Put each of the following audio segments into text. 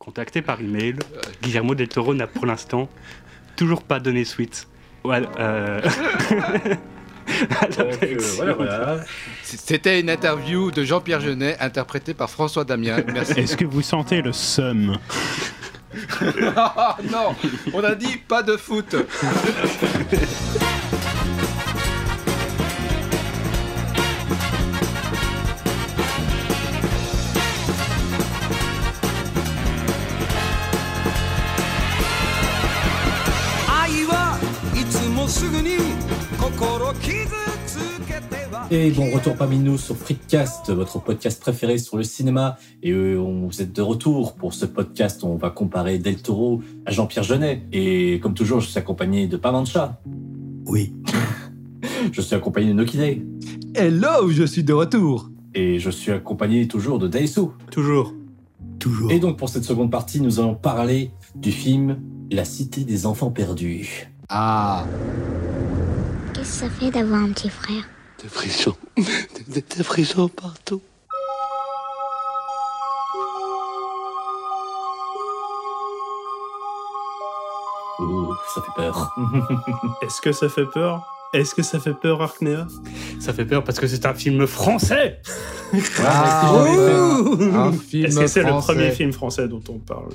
Contacté par email, Guillermo del Toro n'a pour l'instant toujours pas donné suite. Ouais, euh... C'était une interview de Jean-Pierre Jeunet, interprétée par François Damien. Merci. Est-ce que vous sentez le seum? Non, on a dit pas de foot. Et bon retour parmi nous sur Freakcast, votre podcast préféré sur le cinéma. Et euh, on, vous êtes de retour pour ce podcast. On va comparer Del Toro à Jean-Pierre Jeunet. Et comme toujours, je suis accompagné de Pamancha. Oui. je suis accompagné de Nokide. Hello, je suis de retour. Et je suis accompagné toujours de Daisu. Toujours. Toujours. Et donc pour cette seconde partie, nous allons parler du film La Cité des Enfants Perdus. Ah, Qu'est-ce que ça fait d'avoir un petit frère? Des frissons. Des, des frissons partout. Ouh, ça fait peur. Est-ce que ça fait peur? Est-ce que ça fait peur, Arknea Ça fait peur parce que c'est un film français Ah, oui. un film Est-ce que c'est le premier film français dont on parle?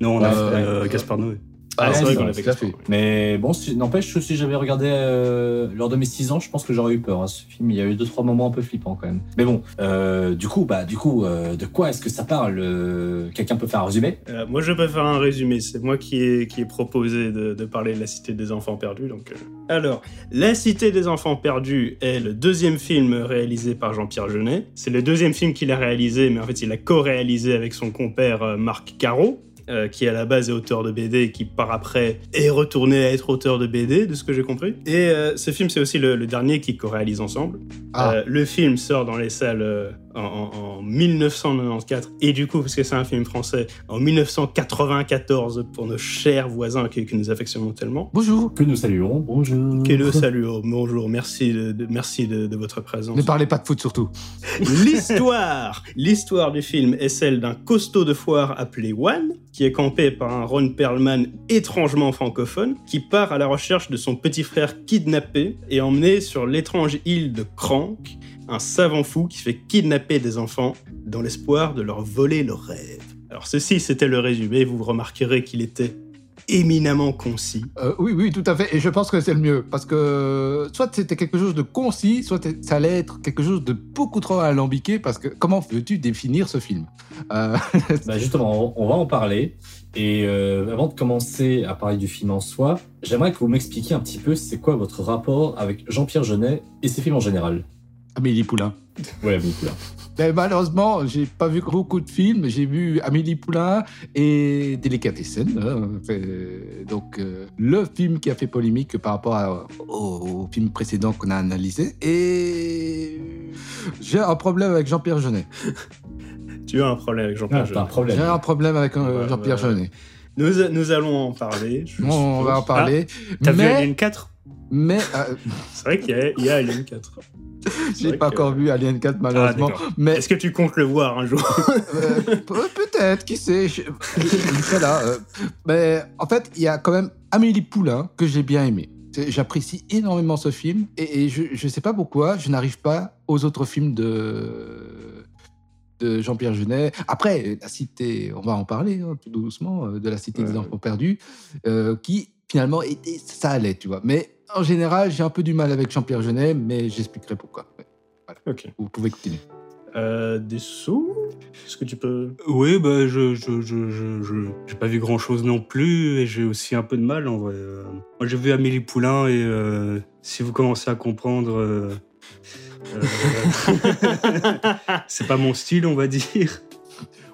Non, on a Euh, fait euh, Gaspard Noé. Ah, c'est vrai qu'on avait tout à fait. Mais bon, si- n'empêche que si j'avais regardé euh, lors de mes 6 ans, je pense que j'aurais eu peur. hein, ce film, il y a eu deux trois moments un peu flippants quand même. Mais bon, euh, du coup, bah, du coup, euh, de quoi est-ce que ça parle euh, Quelqu'un peut faire un résumé? Euh, Moi, je vais faire un résumé. C'est moi qui ai, qui ai proposé de, de parler de La Cité des Enfants Perdus. Donc, euh. Alors, La Cité des Enfants Perdus est le deuxième film réalisé par Jean-Pierre Jeunet. C'est le deuxième film qu'il a réalisé, mais en fait, il a co-réalisé avec son compère euh, Marc Caro. Euh, qui à la base est auteur de BD et qui par après est retourné à être auteur de BD, de ce que j'ai compris. Et euh, ce film, c'est aussi le, le dernier qu'ils co-réalisent ensemble. Ah. Euh, le film sort dans les salles en, en- en 1994 et du coup, parce que c'est un film français, en 1994 pour nos chers voisins que, que nous affectionnons tellement. Bonjour. Que nous saluons. Bonjour. Que nous saluons. Bonjour, merci de, de- merci de, de votre présence. Ne parlez pas de foot surtout. L'histoire L'histoire du film est celle d'un costaud de foire appelé One, qui est campé par un Ron Perlman étrangement francophone, qui part à la recherche de son petit frère kidnappé et emmené sur l'étrange île de Crank, un savant fou qui fait kidnapper des enfants dans l'espoir de leur voler leurs rêves. Alors ceci, c'était le résumé, vous remarquerez qu'il était éminemment concis. Euh, oui, oui, tout à fait. Et je pense que c'est le mieux. Parce que soit c'était quelque chose de concis, soit ça allait être quelque chose de beaucoup trop alambiqué. Parce que comment veux-tu définir ce film? Euh, Bah justement, on on va en parler. Et euh, avant de commencer à parler du film en soi, j'aimerais que vous m'expliquiez un petit peu c'est quoi votre rapport avec Jean-Pierre Jeunet et ses films en général. Amélie Poulain. Ouais, Amélie Poulain. Mais malheureusement, j'ai pas vu beaucoup de films. J'ai vu Amélie Poulain et Délicatessen. hein. Fait- Donc, euh, le film qui a fait polémique par rapport à- au, au film précédent qu'on a analysé. Et j'ai un problème avec Jean-Pierre Jeunet. Tu as un problème avec Ah, Jean-Pierre un Jeunet. J'ai un problème avec euh, Ouais, Jean-Pierre ouais. Jeunet. Nous, nous allons en parler. je Bon, on va en parler. Ah, T'as vu mais Alien 4 mais euh, C'est vrai qu'il y, y a Alien 4. J'ai pas que- encore vu Alien 4 malheureusement. Ah, d'accord. mais Est-ce que tu comptes le voir un jour Euh, pe- Peut-être, qui sait. Je... voilà. euh, mais en fait, il y a quand même Amélie Poulain que j'ai bien aimé. J'apprécie énormément ce film et, et je ne sais pas pourquoi je n'arrive pas aux autres films de de Jean-Pierre Jeunet. Après, la cité, on va en parler hein, tout doucement, euh, de la cité des Ouais. enfants perdus, euh, qui finalement était, ça allait, tu vois. Mais en général, j'ai un peu du mal avec Jean-Pierre Jeunet, mais j'expliquerai pourquoi. Vous pouvez continuer. Euh, des sous Est-ce que tu peux? Oui, bah, je, je, je, je, je- j'ai pas vu grand chose non plus et j'ai aussi un peu de mal en vrai. Euh, Moi, j'ai vu Amélie Poulain et euh, si vous commencez à comprendre, euh, c'est pas mon style, on va dire.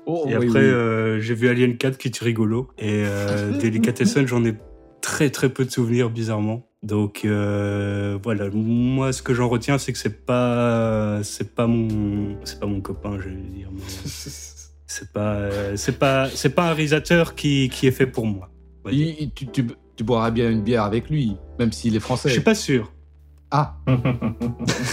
Oh, Et oui, après, oui. euh, j'ai vu Alien 4 qui est rigolo. Et euh, Delicatessen, j'en ai très très peu de souvenirs, bizarrement. Donc euh, voilà, moi ce que j'en retiens, c'est que c'est pas c'est pas mon c'est pas mon copain, je vais dire. mais C'est pas euh, c'est pas c'est pas un réalisateur qui, qui est fait pour moi. Il- tu, tu, tu boiras bien une bière avec lui, même s'il est français. Je suis pas sûr. Ah,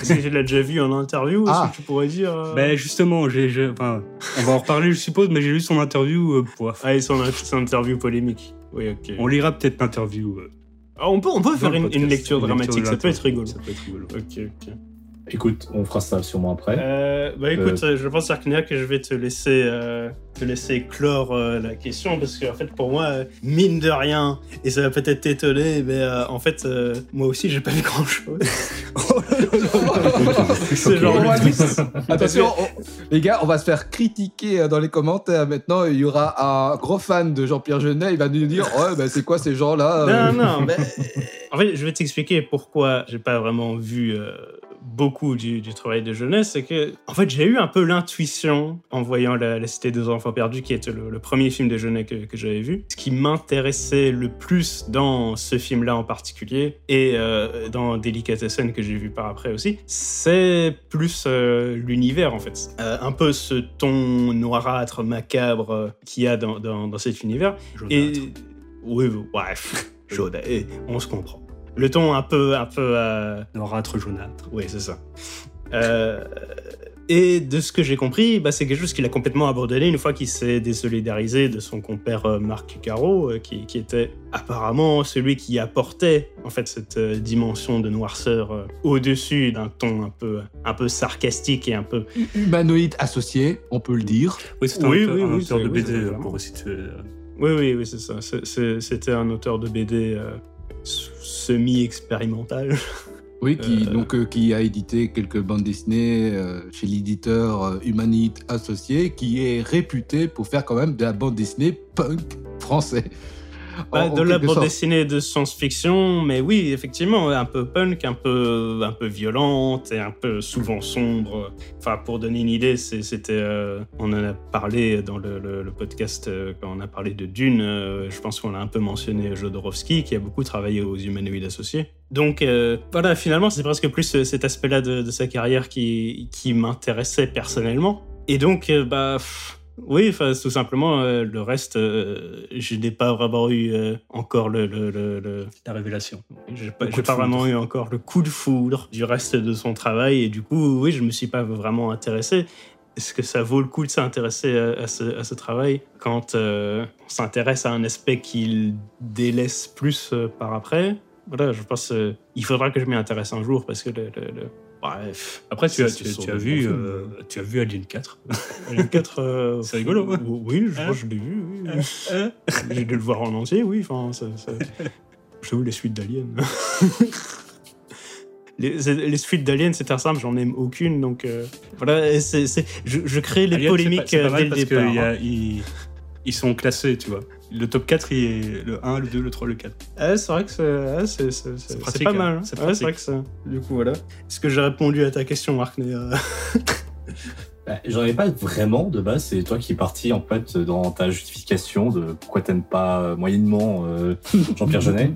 tu l'as déjà vu en interview Ah. Est-ce que tu pourrais dire euh, Ben justement, j'ai, on va en reparler, je suppose, mais j'ai lu son interview. euh. Ah, et son, son interview polémique. Oui, ok. On lira peut-être l'interview. euh, Ah, on peut, on peut faire une, lecture Une dramatique, ça peut être rigolo. Ça peut être rigolo. Ok, ok. Écoute, on fera ça sûrement après. Euh, bah écoute, euh, je pense Arkenia que je vais te laisser, euh, te laisser clore euh, la question parce qu'en fait pour moi, euh, mine de rien, et ça va peut-être t'étonner, mais euh, en fait euh, moi aussi j'ai pas vu grand chose. C'est genre. Attention, on- les gars, on va se faire critiquer dans les commentaires. Maintenant, il y aura un gros fan de Jean-Pierre Jeunet. Il va nous dire Ouais, ben, c'est quoi ces gens-là euh Non, non, mais en fait, je vais t'expliquer pourquoi j'ai pas vraiment vu euh, beaucoup du, du travail de jeunesse. C'est que, en fait, j'ai eu un peu l'intuition en voyant la, la Cité des enfants perdus, qui était le, le premier film de jeunesse que, que j'avais vu. Ce qui m'intéressait le plus dans ce film-là en particulier, et euh, dans Delicatessen que j'ai vu par après aussi, c'est plus euh, l'univers, en fait. Euh, un peu ce ton noirâtre, macabre qu'il y a dans, dans, dans cet univers. Et oui, bref, jaune, et on se comprend. Le ton un peu, un peu, euh, Noirâtre, jaunâtre. oui, c'est ça. Euh, et de ce que j'ai compris, bah, c'est quelque chose qu'il a complètement abandonné une fois qu'il s'est désolidarisé de son compère euh, Marc Caro, qui, qui était apparemment celui qui apportait en fait cette dimension de noirceur au-dessus d'un ton un peu, un peu sarcastique et un peu Humanoïde associé, on peut le dire. Oui, c'est Oui, un, oui, un oui, auteur c'est- de BD pour resituer. Oui, oui, oui, c'est ça. C'était un auteur de BD euh, semi-expérimental. Oui, qui, Euh. donc, euh, qui a édité quelques bandes dessinées euh, chez l'éditeur Humanite Associé, qui est réputé pour faire quand même de la bande dessinée punk français. Bah, En- de la bande dessinée de science-fiction, mais oui, effectivement, un peu punk, un peu, un peu violente et un peu souvent sombre. Enfin, pour donner une idée, c'était, euh, on en a parlé dans le, le- le podcast euh, quand on a parlé de Dune. euh, je pense qu'on a un peu mentionné Jodorowsky, qui a beaucoup travaillé aux humanoïdes associés. Donc voilà, finalement, c'est presque plus cet aspect-là de, de sa carrière qui, qui m'intéressait personnellement. Et donc, bah. pff, oui, tout simplement, euh, le reste, euh, je n'ai pas vraiment eu euh, encore le, le, le- le- La révélation. pas, j'ai de pas foudre. vraiment eu encore le coup de foudre du reste de son travail et du coup, oui, je me suis pas vraiment intéressé. Est-ce que ça vaut le coup de s'intéresser à, à ce, à ce travail quand on s'intéresse à un aspect qu'il délaisse plus par après? Voilà, je pense euh, il faudra que je m'y intéresse un jour parce que le- bref. Après, tu as, tu, tu as vu, euh, tu as vu Alien 4. Le 4, euh, C'est rigolo, hein Oui, je, Hein je l'ai vu. Oui. J'ai dû le voir en entier, oui. Enfin, ça, ça... Je les suites d'Alien. les, les suites d'Alien, c'est très simple, j'en aime aucune. Donc euh, voilà, c'est, je, je crée les Alien, polémiques pas- pas euh, dès le parce départ. y a- ils, ils sont classés, tu vois. Le top 4, il est le 1, le 2, le 3, le 4. Ah, c'est vrai que c'est, ah, c'est, c'est- c'est- c'est pratique, pas hein. mal. hein. C'est Ouais, c'est vrai que ça. Du coup, voilà. Est-ce que j'ai répondu à ta question, Marc mais, euh, Bah, J'en avais pas vraiment de base, c'est toi qui es parti en fait dans ta justification de pourquoi t'aimes pas euh, moyennement euh, Jean-Pierre Jeunet.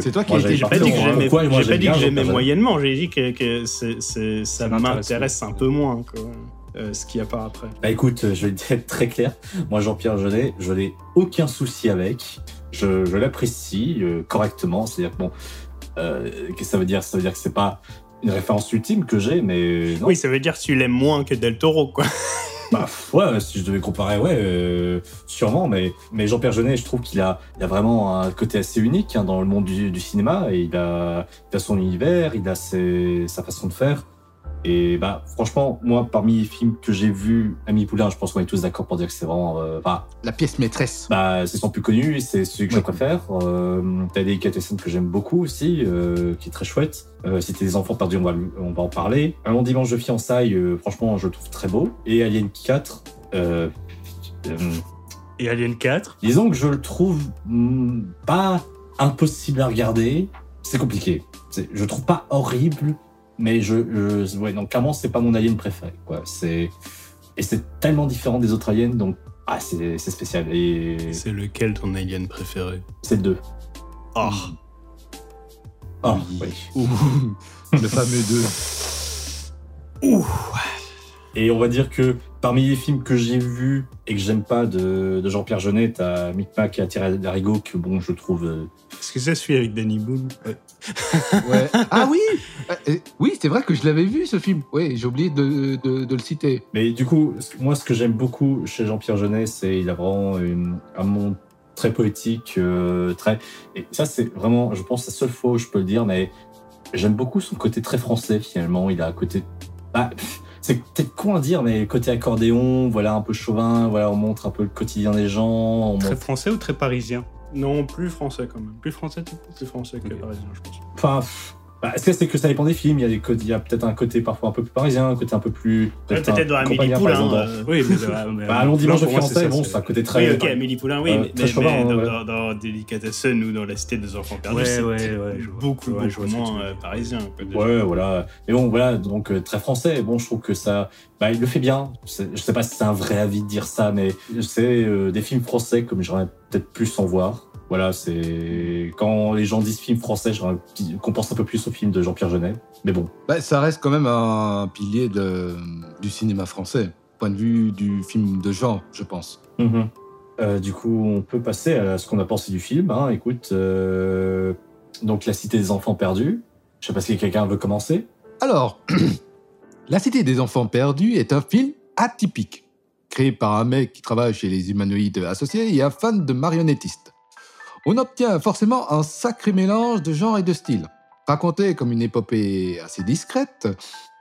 C'est toi qui moi, été J'ai pas parti dit que j'aimais, j'ai pas dit que moyennement, j'ai dit que, que c'est, c'est- ça, Ça m'intéresse, un peu moins, quoi. Euh, ce qu'il y a par après. Bah écoute, je vais être très clair. Moi, Jean-Pierre Jeunet, je n'ai aucun souci avec. Je, je l'apprécie euh, correctement. C'est-à-dire que bon, euh, qu'est-ce que ça veut dire? Ça veut dire que c'est pas une référence ultime que j'ai, mais non. Oui, ça veut dire que tu l'aimes moins que Del Toro, quoi. Bah, ouais, si je devais comparer, ouais, euh, sûrement. Mais, mais Jean-Pierre Jeunet, je trouve qu'il a, il a vraiment un côté assez unique hein, dans le monde du, du cinéma. Et il a, il a son univers, il a ses, sa façon de faire. Et bah, franchement, moi, parmi les films que j'ai vus, Ami Poulain, je pense qu'on est tous d'accord pour dire que c'est vraiment. euh, enfin, La pièce maîtresse. bah, c'est son plus connu, c'est celui que je préfère. Euh, T'as des Delicatessen que j'aime beaucoup aussi, euh, qui est très chouette. Euh, si t'es des enfants perdus, on va, le- on va en parler. Un long dimanche de fiançailles, euh, franchement, je le trouve très beau. Et Alien 4, euh, euh, Et Alien 4, disons que je le trouve hmm, pas impossible à regarder. C'est compliqué. C'est- Je le trouve pas horrible, mais je, je ouais, donc clairement, c'est pas mon Alien préféré. Quoi. C'est et c'est tellement différent des autres aliens, donc ah, c'est spécial. Et C'est lequel ton alien préféré? C'est le deux. Oh, Ah, oui. le fameux 2. Ouh. Et on va dire que parmi les films que j'ai vus et que j'aime pas de, de Jean-Pierre Jeunet, t'as Micmac et Attiré d'Arigo que bon, je trouve. euh, Est-ce que ça suit avec Danny Boone? Ouais. Ouais. Ah oui Euh, euh, Oui, c'est vrai que je l'avais vu ce film. Oui, j'ai oublié de, de- de le citer. Mais du coup, moi, ce que j'aime beaucoup chez Jean-Pierre Jeunet, c'est il a vraiment une- un monde très poétique, euh, très. Et ça, c'est vraiment, je pense, la seule fois où je peux le dire, mais j'aime beaucoup son côté très français finalement. Il a un côté. Pff, c'est peut-être con à dire, mais côté accordéon, voilà, un peu chauvin, voilà, on montre un peu le quotidien des gens. Très montre- français ou très parisien? Non, plus français quand même. Plus français, Plus français que parisien, je pense. Enfin, pff, bah, est-ce que c'est que ça dépend des films Il y a, des côtés- il y a peut-être un côté parfois un peu plus parisien, un côté un peu plus. Peut-être un dans Amélie Poulain. euh, Oui, mais, euh, mais- Bah, Long dimanche ça, bon, c'est- un côté très. Oui, ok, Amélie Poulain, oui, Euh, mais, mais- chauvin, mais hein, dans, voilà. dans, dans Delicatessen ou dans La Cité des Enfants Perdus, Ouais, c'est ouais, beaucoup, vois beaucoup moins euh, parisien. quoi. Ouais, voilà. Mais bon, voilà, donc euh, très français. Bon, je trouve que ça, bah, il le fait bien. Je sais pas si c'est un vrai avis de dire ça, mais c'est des films français comme j'aurais peut-être plus en voir. Voilà, c'est quand les gens disent film français, qu'on pense un peu plus au film de Jean-Pierre Jeunet. Mais bon, Bah, ça reste quand même un pilier de, du cinéma français, point de vue du film de genre, je pense. Mhm. Euh, du coup, on peut passer à ce qu'on a pensé du film. Hein. Écoute, euh, donc La Cité des Enfants Perdus. Je sais pas si quelqu'un veut commencer. Alors, La Cité des Enfants Perdus est un film atypique, créé par un mec qui travaille chez les humanoïdes associés et un fan de marionnettistes. On obtient forcément un sacré mélange de genre et de style. Raconté comme une épopée assez discrète,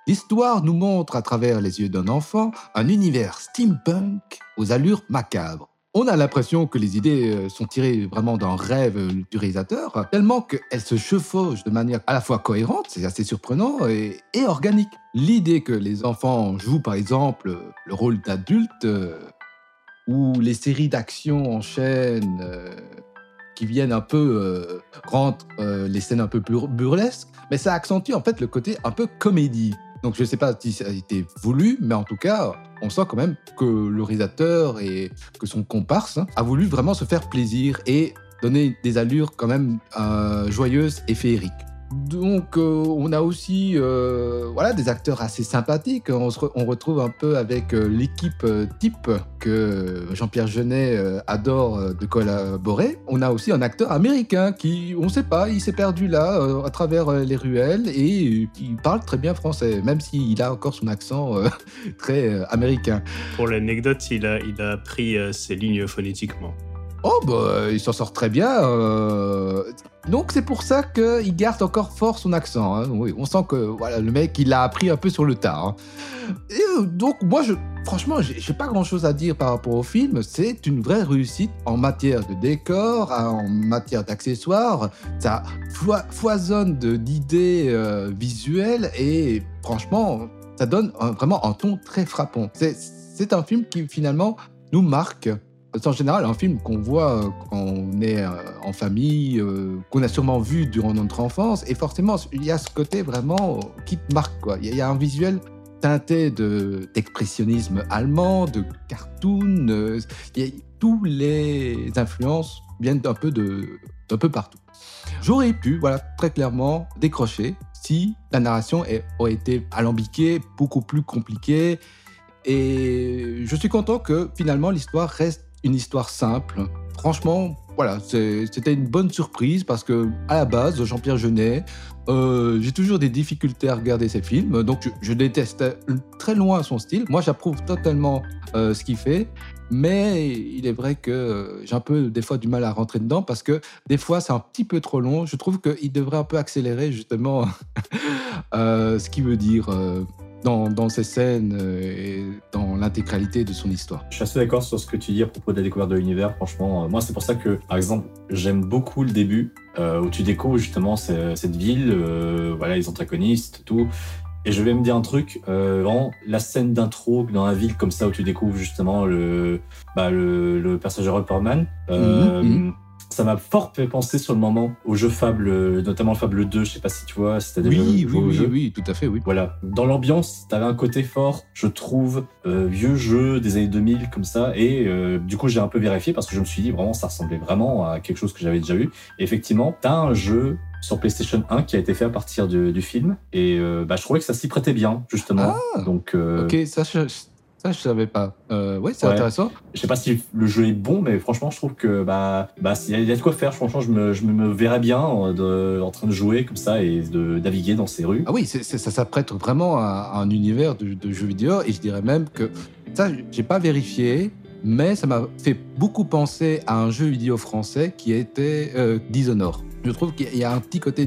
l'histoire nous montre à travers les yeux d'un enfant un univers steampunk aux allures macabres. On a l'impression que les idées euh, sont tirées vraiment d'un rêve du réalisateur, tellement qu'elles se chevauchent de manière à la fois cohérente, c'est assez surprenant, et, et organique. L'idée que les enfants jouent par exemple le rôle d'adultes, euh, ou les séries d'action en chaîne euh, qui viennent un peu euh, rendre euh, les scènes un peu bur- burlesques, mais ça accentue en fait le côté un peu comédie. Donc je ne sais pas si ça a été voulu, mais en tout cas, on sent quand même que le réalisateur et que son comparse hein, a voulu vraiment se faire plaisir et donner des allures quand même euh, joyeuses et féeriques. Donc euh, on a aussi euh, voilà des acteurs assez sympathiques. On, se on retrouve un peu avec euh, l'équipe type que Jean-Pierre Jeunet adore de collaborer. On a aussi un acteur américain qui, on ne sait pas, il s'est perdu là à travers les ruelles et il parle très bien français, même s'il a encore son accent très américain. Pour l'anecdote, il a, il a pris euh, ses lignes phonétiquement. Oh, bah, il s'en sort très bien. euh. Donc, c'est pour ça qu'il garde encore fort son accent. hein. Oui, on sent que voilà, le mec, il l'a appris un peu sur le tard. hein. Et euh, donc, moi, je, franchement, j'ai pas grand chose à dire par rapport au film. C'est une vraie réussite en matière de décor, hein, en matière d'accessoires. Ça foi- foisonne d'idées euh, visuelles et franchement, ça donne vraiment un ton très frappant. C'est un film qui finalement nous marque. C'est en général un film qu'on voit euh, quand on est euh, en famille, euh, qu'on a sûrement vu durant notre enfance. Et forcément, il y a ce côté vraiment qui te marque. Quoi. Il y a- un visuel teinté de- d'expressionnisme allemand, de cartoon. euh, tous les influences viennent d'un peu, peu partout. J'aurais pu, voilà, très clairement, décrocher si la narration aurait été alambiquée, beaucoup plus compliquée. Et je suis content que finalement l'histoire reste une histoire simple. Franchement, voilà, c'était une bonne surprise parce que à la base, Jean-Pierre Jeunet, euh, j'ai toujours des difficultés à regarder ses films, donc je, déteste très loin son style. Moi, j'approuve totalement euh, ce qu'il fait, mais il est vrai que euh, j'ai un peu des fois du mal à rentrer dedans parce que des fois c'est un petit peu trop long. Je trouve qu'il devrait un peu accélérer justement ce qu'il veut dire. Dans, dans ses scènes euh, et dans l'intégralité de son histoire. Je suis assez d'accord sur ce que tu dis à propos de la découverte de l'univers. Franchement, euh, moi, c'est pour ça que, par exemple, j'aime beaucoup le début euh, où tu découvres justement ce- cette ville, euh, voilà, les antagonistes, tout. Et je vais me dire un truc, euh, vraiment, la scène d'intro dans la ville comme ça où tu découvres justement le, bah, le, le personnage de Rupperman. Mhm, mhm. Ça m'a fort fait penser sur le moment au jeu Fable, euh, notamment Fable 2. Je sais pas si tu vois, si t'as déjà Oui, oui, oui, jeu. oui, tout à fait, oui. Voilà. Dans l'ambiance, t'avais un côté fort, je trouve, euh, vieux jeu des années 2000 comme ça. Et euh, du coup, j'ai un peu vérifié parce que je me suis dit vraiment, ça ressemblait vraiment à quelque chose que j'avais déjà vu. Et effectivement, t'as un jeu sur PlayStation 1 qui a été fait à partir de- du film. Et euh, bah, je trouvais que ça s'y prêtait bien, justement. Ah, Donc, Ok, ça, je, ça, je savais pas. Euh, ouais, c'est Ouais. intéressant. je sais pas si le jeu est bon, mais franchement, je trouve que bah, bah, il y, a- il y a de quoi faire. Franchement, je me, je me verrais bien de- en train de jouer comme ça et de naviguer dans ces rues. Ah oui, ça s'apprête vraiment à, à un univers de, de jeux vidéo et je dirais même que ça, j'ai pas vérifié, mais ça m'a fait beaucoup penser à un jeu vidéo français qui était euh, Dishonored. Je trouve qu'il y a un petit côté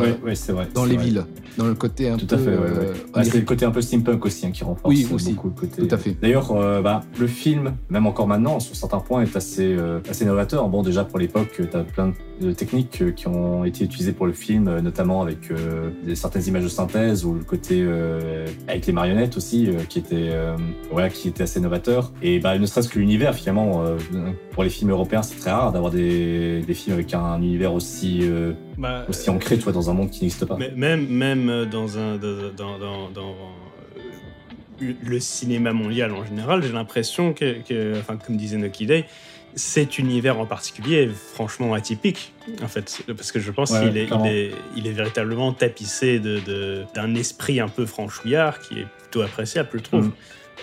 euh, ouais, c'est vrai. dans les vrai. villes, dans le côté un Tout peu à fait, ouais, ouais. euh, Ah, c'est le côté un peu steampunk aussi hein, qui renforce Oui, aussi. beaucoup le côté. Tout à fait. D'ailleurs, euh, bah, le film, même encore maintenant, sur certains points, est assez, euh, assez novateur. Bon, déjà pour l'époque, tu as plein de techniques euh, qui ont été utilisées pour le film, euh, notamment avec euh, des, certaines images de synthèse ou le côté euh, avec les marionnettes aussi, euh, qui était voilà, qui était assez novateur. Et bah, ne serait-ce que l'univers, finalement, pour les films européens, c'est très rare d'avoir des, des films avec un univers aussi Bah, aussi ancré, tu vois, dans un monde qui n'existe pas. Même, même dans, un, dans, dans, dans- le cinéma mondial en général, j'ai l'impression que, que, enfin, comme disait Noki Day, cet univers en particulier est franchement atypique, en fait, parce que je pense Ouais, qu'il est, il clairement. est, il est véritablement tapissé de- de- d'un esprit un peu franchouillard qui est plutôt appréciable, je trouve. Mm.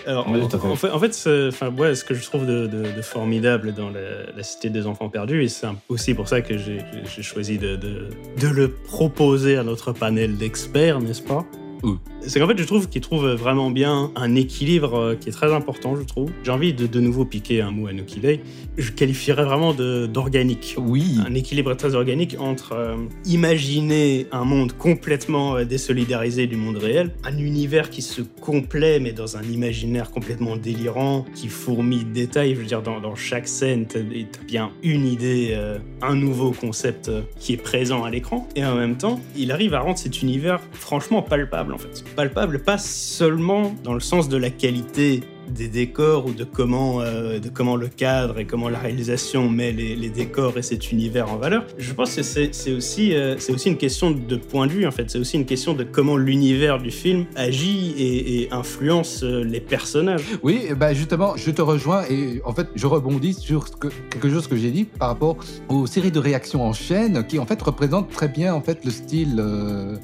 Alors, en fait, en fait ce, enfin, ouais, ce que je trouve de, de- de formidable dans la, la Cité des Enfants Perdus, et c'est aussi pour ça que j'ai choisi de, de- de le proposer à notre panel d'experts, n'est-ce pas? Oui. C'est qu'en fait, je trouve qu'il trouve vraiment bien un équilibre euh, qui est très important, je trouve. J'ai envie de de nouveau piquer un mot à Nuki Day. Je qualifierais vraiment d'organique Oui, un équilibre très organique entre euh, imaginer un monde complètement euh, désolidarisé du monde réel, un univers qui se complaît mais dans un imaginaire complètement délirant, qui fourmille de détails. Je veux dire, dans, dans chaque scène, t'as bien une idée, euh, un nouveau concept euh, qui est présent à l'écran. Et en même temps, il arrive à rendre cet univers franchement palpable en fait. Palpable pas seulement dans le sens de la qualité des décors ou de comment, euh, de comment le cadre et comment la réalisation met les, décors et cet univers en valeur. Je pense que c'est aussi, euh, aussi une question de point de vue, en fait. C'est aussi une question de comment l'univers du film agit et, influence euh, les personnages. Oui, ben justement, je te rejoins et en fait, je rebondis sur quelque chose que j'ai dit par rapport aux séries de réactions en chaîne qui en fait représentent très bien en fait le style euh,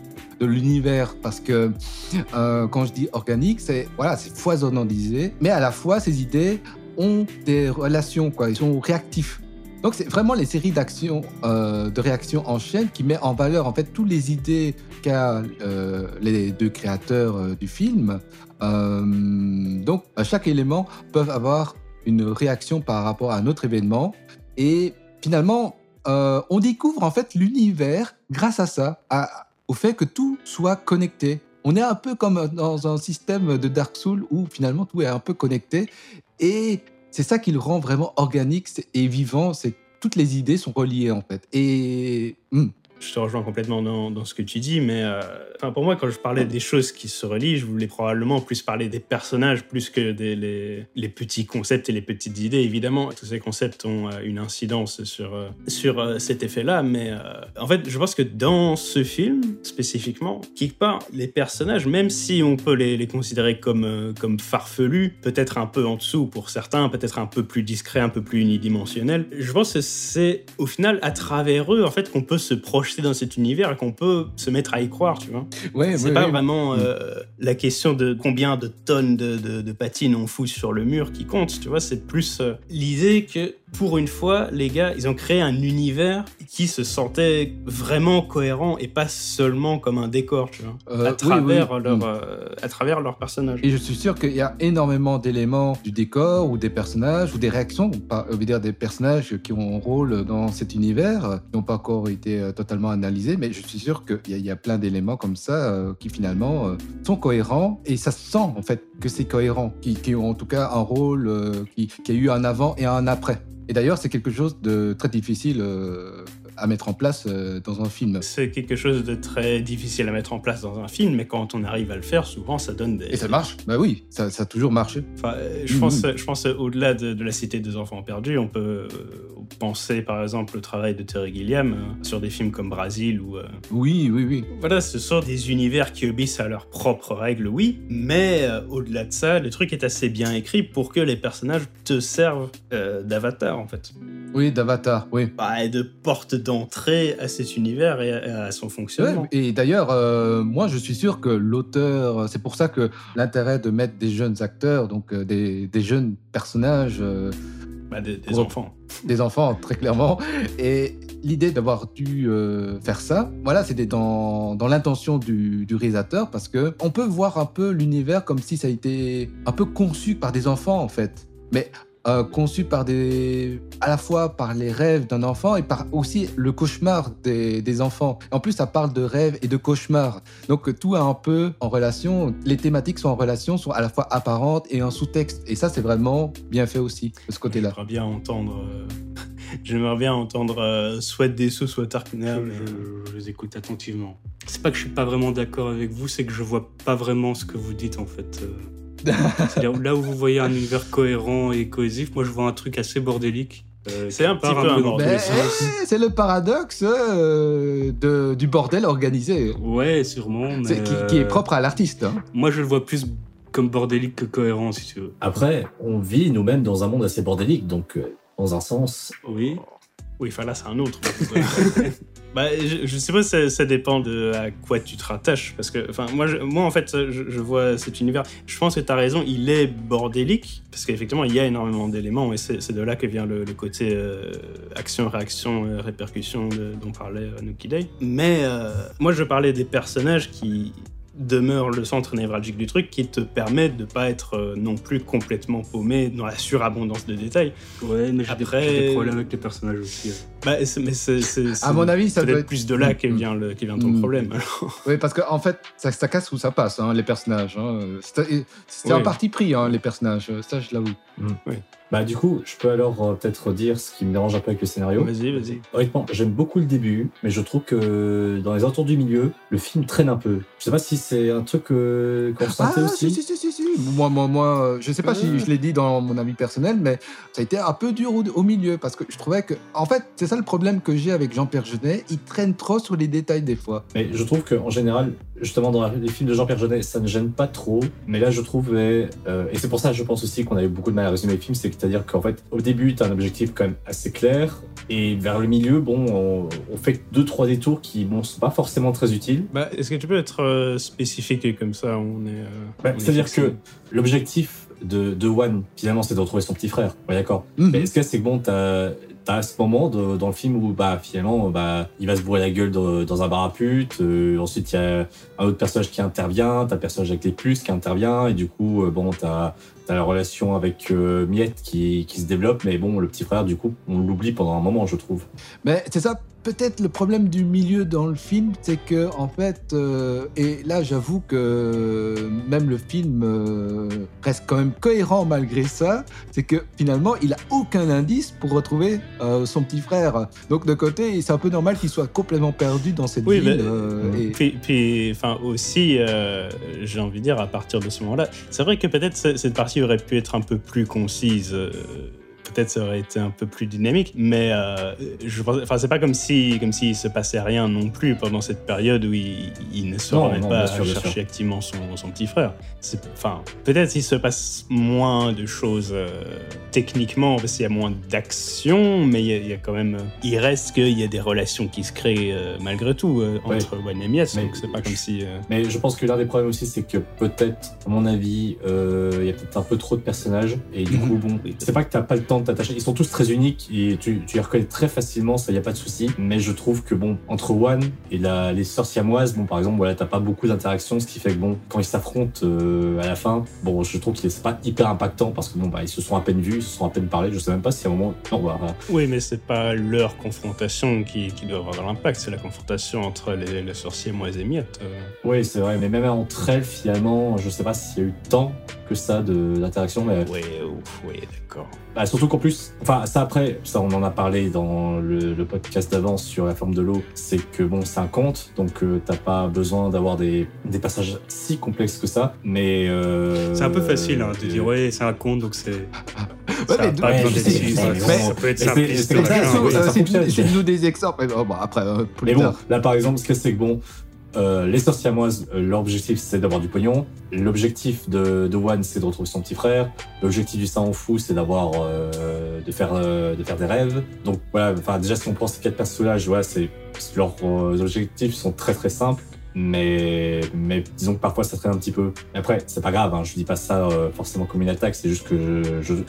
l'univers parce que euh, quand je dis organique, c'est voilà, c'est foisonnant d'idées, mais à la fois ces idées ont des relations quoi, ils sont réactifs. Donc c'est vraiment les séries d'actions, euh, de réactions en chaîne qui met en valeur en fait toutes les idées qu'a euh, les deux créateurs du film. Donc chaque élément peuvent avoir une réaction par rapport à un autre événement et finalement on découvre en fait l'univers grâce à ça, à- au fait que tout soit connecté. On est un peu comme dans un système de Dark Souls où finalement tout est un peu connecté et c'est ça qui le rend vraiment organique et vivant, c'est toutes les idées sont reliées en fait. Et hmm, Je te rejoins complètement dans, dans ce que tu dis, mais euh, pour moi, quand je parlais des choses qui se relient, je voulais probablement plus parler des personnages plus que des les, petits concepts et les petites idées. Évidemment, tous ces concepts ont euh, une incidence sur, euh, sur cet effet-là, mais en fait, je pense que dans ce film, spécifiquement, quelque part, les personnages, même si on peut les, les considérer comme, comme farfelus, peut-être un peu en dessous pour certains, peut-être un peu plus discrets, un peu plus unidimensionnels, je pense que c'est au final à travers eux, en fait, qu'on peut se projeter dans cet univers et qu'on peut se mettre à y croire, tu vois. ouais, C'est ouais, pas ouais. vraiment euh, la question de combien de tonnes de, de- de patines on fout sur le mur qui compte, tu vois. C'est plus euh, l'idée que pour une fois, les gars, ils ont créé un univers qui se sentait vraiment cohérent et pas seulement comme un décor, tu vois. Euh, à, travers oui. leur, Mm. euh, à travers leur personnage. Et je suis sûr qu'il y a énormément d'éléments du décor ou des personnages ou des réactions, pas, je veux dire des personnages qui ont un rôle dans cet univers, qui n'ont pas encore été euh, analysés, mais je suis sûr qu'il y, a- plein d'éléments comme ça euh, qui finalement euh, sont cohérents et ça se sent en fait que c'est cohérent, qui, ont en tout cas un rôle euh, qui, qui a eu un avant et un après. Et d'ailleurs, c'est quelque chose de très difficile à mettre en place euh, dans un film. C'est quelque chose de très difficile à mettre en place dans un film, mais quand on arrive à le faire, souvent ça donne des. Et ça marche Bah oui, ça, ça a toujours marché. Enfin, euh, je Mhm. pense, je pense au-delà de, de la cité des enfants perdus, on peut euh, penser par exemple au travail de Terry Gilliam euh, sur des films comme Brasil ou. euh, Oui, oui, oui. Voilà, ce sont des univers qui obéissent à leurs propres règles, oui, mais euh, au-delà de ça, le truc est assez bien écrit pour que les personnages te servent d'avatar en fait. Oui, d'Avatar, oui. Bah, et de porte d'entrée à cet univers et à, à son fonctionnement. Ouais, et d'ailleurs, euh, moi, je suis sûr que l'auteur, c'est pour ça que l'intérêt de mettre des jeunes acteurs, donc euh, des, des jeunes personnages, euh, Bah, des, enfants. des enfants, très clairement, et l'idée d'avoir dû euh, faire ça, voilà, c'était dans, dans l'intention du, du réalisateur, parce que on peut voir un peu l'univers comme si ça a été un peu conçu par des enfants, en fait. Mais euh, conçu par des, à la fois par les rêves d'un enfant et par aussi le cauchemar des, des enfants. En plus, ça parle de rêves et de cauchemars. Donc tout est un peu en relation, les thématiques sont en relation, sont à la fois apparentes et en sous-texte. Et ça, c'est vraiment bien fait aussi, de ce côté-là. J'aimerais bien entendre. euh, J'aimerais bien entendre euh, soit Dessous, soit Tarkner. Mais- je- je les écoute attentivement. C'est pas que je suis pas vraiment d'accord avec vous, c'est que je vois pas vraiment ce que vous dites en fait. C'est-à-dire, là où vous voyez un univers cohérent et cohésif, moi je vois un truc assez bordélique. euh, C'est un petit peu un dans bordel. tous les sens. c'est le paradoxe euh, de, du bordel organisé, Ouais, sûrement. Mais C'est- qui, qui est euh, propre à l'artiste. hein. Moi je le vois plus comme bordélique que cohérent, si tu veux. Après, on vit nous-mêmes dans un monde assez bordélique, donc euh, dans un sens, Oui. Oui, enfin là, c'est un autre. bah, je, je sais pas, ça, ça dépend de à quoi tu te rattaches. Parce que, enfin, moi, je- moi, en fait, je, je vois cet univers. Je pense que tu as raison, il est bordélique. Parce qu'effectivement, il y a énormément d'éléments. Et c'est de là que vient le, le côté euh, action, réaction, euh, répercussion de- dont parlait euh, Nuki Day. Mais euh, moi, je parlais des personnages qui demeurent le centre névralgique du truc qui te permet de pas être euh, non plus complètement paumé dans la surabondance de détails. Ouais, mais j'ai des- Après- j'ai des, problèmes avec les personnages aussi. ouais. Bah, mais c'est, À mon avis, ça doit être plus de là que Mm. vient, le, que vient ton Mm. problème. alors. Oui, parce qu'en en fait, ça, ça casse ou ça passe, hein, les personnages. hein. Oui. un parti pris, hein, les personnages. Ça, je l'avoue. Bah du coup, je peux alors euh, peut-être dire ce qui me dérange un peu avec le scénario. Vas-y, vas-y. Honnêtement, j'aime beaucoup le début, mais je trouve que dans les entours du milieu, le film traîne un peu. Je sais pas si c'est un truc euh, qu'on ressentait Ah, aussi. si, si, si, si, si. Moi, moi, moi, euh, je sais pas si je l'ai dit dans mon avis personnel, mais ça a été un peu dur au, au milieu parce que je trouvais que, en fait, c'est ça le problème que j'ai avec Jean-Pierre Jeunet. Il traîne trop sur les détails des fois. Mais je trouve qu'en général, justement dans les films de Jean-Pierre Jeunet, ça ne gêne pas trop. Mais là, je trouvais, euh, et c'est pour ça, je pense aussi qu'on avait beaucoup de mal à résumer le film, c'est que c'est-à-dire qu'en fait, au début, tu as un objectif quand même assez clair, et vers le milieu, bon, on, on fait deux trois détours qui, bon, sont pas forcément très utiles. Bah, est-ce que tu peux être euh, spécifique et comme ça on est. euh, Bah, c'est-à-dire que l'objectif de, de One, finalement, c'est de retrouver son petit frère. Ouais, d'accord? Mhm. Mais ce qu'il y a, c'est que bon, t'as as ce moment de- dans le film où bah finalement bah il va se bourrer la gueule dans, un bar à putes. euh, ensuite il y a un autre personnage qui intervient, t'as le personnage avec les puces qui intervient et du coup euh, bon t'as as la relation avec euh, Miette qui, qui se développe. Mais bon le petit frère du coup on l'oublie pendant un moment je trouve. Mais c'est ça, peut-être le problème du milieu dans le film, c'est que en fait, euh, et là j'avoue que même le film euh, reste quand même cohérent malgré ça, c'est que finalement il a aucun indice pour retrouver euh, son petit frère. Donc de côté, c'est un peu normal qu'il soit complètement perdu dans cette Oui, ville. mais- euh, et- Puis, puis, enfin aussi, j'ai envie de dire à partir de ce moment-là, c'est vrai que peut-être ce- cette partie aurait pu être un peu plus concise. Peut-être ça aurait été un peu plus dynamique, mais euh, je pense, enfin c'est pas comme si comme s'il se passait rien non plus pendant cette période où il, il ne se remet pas sûr, à chercher activement son, son petit frère. Enfin peut-être il se passe moins de choses euh, techniquement parce qu'il y a moins d'action, mais il y, a- il y a quand même, euh, il reste qu'il y a des relations qui se créent euh, malgré tout Ouais. entre One et Miette, Mais donc c'est pas comme si. Mais je pense que l'un des problèmes aussi, c'est que peut-être, à mon avis, il y a peut-être un peu trop de personnages. Et du Mhm. coup, bon, c'est pas que t'as pas le temps de t'attacher. Ils sont tous très uniques et tu, tu les reconnais très facilement, ça y a pas de souci. Mais je trouve que bon, entre One et la, les sœurs siamoises, bon, par exemple, voilà, t'as pas beaucoup d'interactions, ce qui fait que bon, quand ils s'affrontent euh, à la fin, bon, je trouve que c'est pas hyper impactant parce que bon, bah, ils se sont à peine vus, ils se sont à peine parlé. Je sais même pas si à un moment, non, bah, Oui, mais c'est pas leur confrontation qui, qui doit avoir de l'impact, c'est la confrontation entre les, les sorciers moi et Miette. euh. oui, c'est vrai. Mais même entre elles, finalement, je sais pas s'il y a eu tant que ça d'interaction, mais ouf, oui, d'accord. Bah, surtout qu'en plus, enfin, ça après, ça on en a parlé dans le, le podcast d'avant sur la forme de l'eau, c'est que bon, c'est un conte, donc euh, t'as pas besoin d'avoir des, des passages si complexes que ça, mais. euh, C'est un peu facile hein, de euh, dire ouais, c'est un conte, donc c'est. Ouais, ça mais a pas ouais, sais, ça- mais- ça peut être c'est- simpliste, euh, nous des exemples. mais bon, après, euh, plus Mais bon, tard. là par exemple, ce que c'est que bon, euh, les sœurs siamoises, leur objectif c'est d'avoir du pognon. L'objectif de, de One c'est de retrouver son petit frère. L'objectif du Saint Fou c'est d'avoir, euh, de faire, euh, de faire des rêves. Donc voilà, enfin déjà si on prend ces quatre personnages, voilà, c'est leurs euh, objectifs sont très très simples. Mais, mais disons que parfois ça traîne un petit peu. Après, c'est pas grave, hein, je dis pas ça forcément comme une attaque, c'est juste que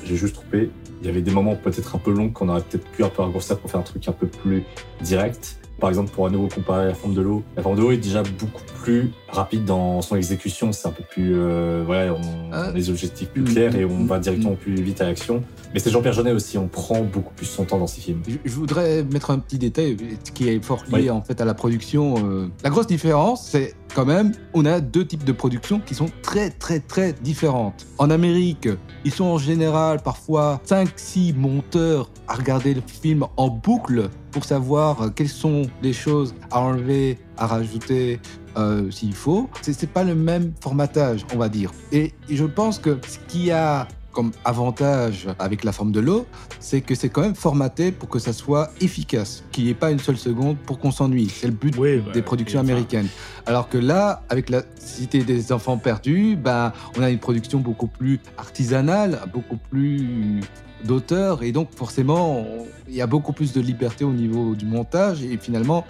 j'ai juste trouvé. Il y avait des moments peut-être un peu longs qu'on aurait peut-être pu un peu raccourcir pour faire un truc un peu plus direct. Par exemple, pour à nouveau comparer la forme de l'eau, la forme de l'eau est déjà beaucoup plus rapide dans son exécution. C'est un peu plus, euh, voilà, on, Ah. on a des objectifs plus Mm, clairs et mm, on va mm, directement plus vite à l'action. Mais c'est Jean-Pierre Jeunet aussi, on prend beaucoup plus son temps dans ses films. Je, je voudrais mettre un petit détail qui est fort lié Oui. en fait à la production. euh. La grosse différence, c'est quand même, on a deux types de productions qui sont très très très différentes. En Amérique, ils sont en général parfois 5-6 monteurs à regarder le film en boucle pour savoir quelles sont les choses à enlever, à rajouter. euh, s'il faut, c'est pas le même formatage, on va dire. Et je pense que ce qui a comme avantage avec la forme de l'eau, c'est que c'est quand même formaté pour que ça soit efficace, qu'il n'y ait pas une seule seconde pour qu'on s'ennuie. C'est le but Oui, bah, des productions enfin, américaines. Alors que là, avec la Cité des enfants perdus, ben, on a une production beaucoup plus artisanale, beaucoup plus d'auteur, et donc forcément, il y a beaucoup plus de liberté au niveau du montage, et finalement,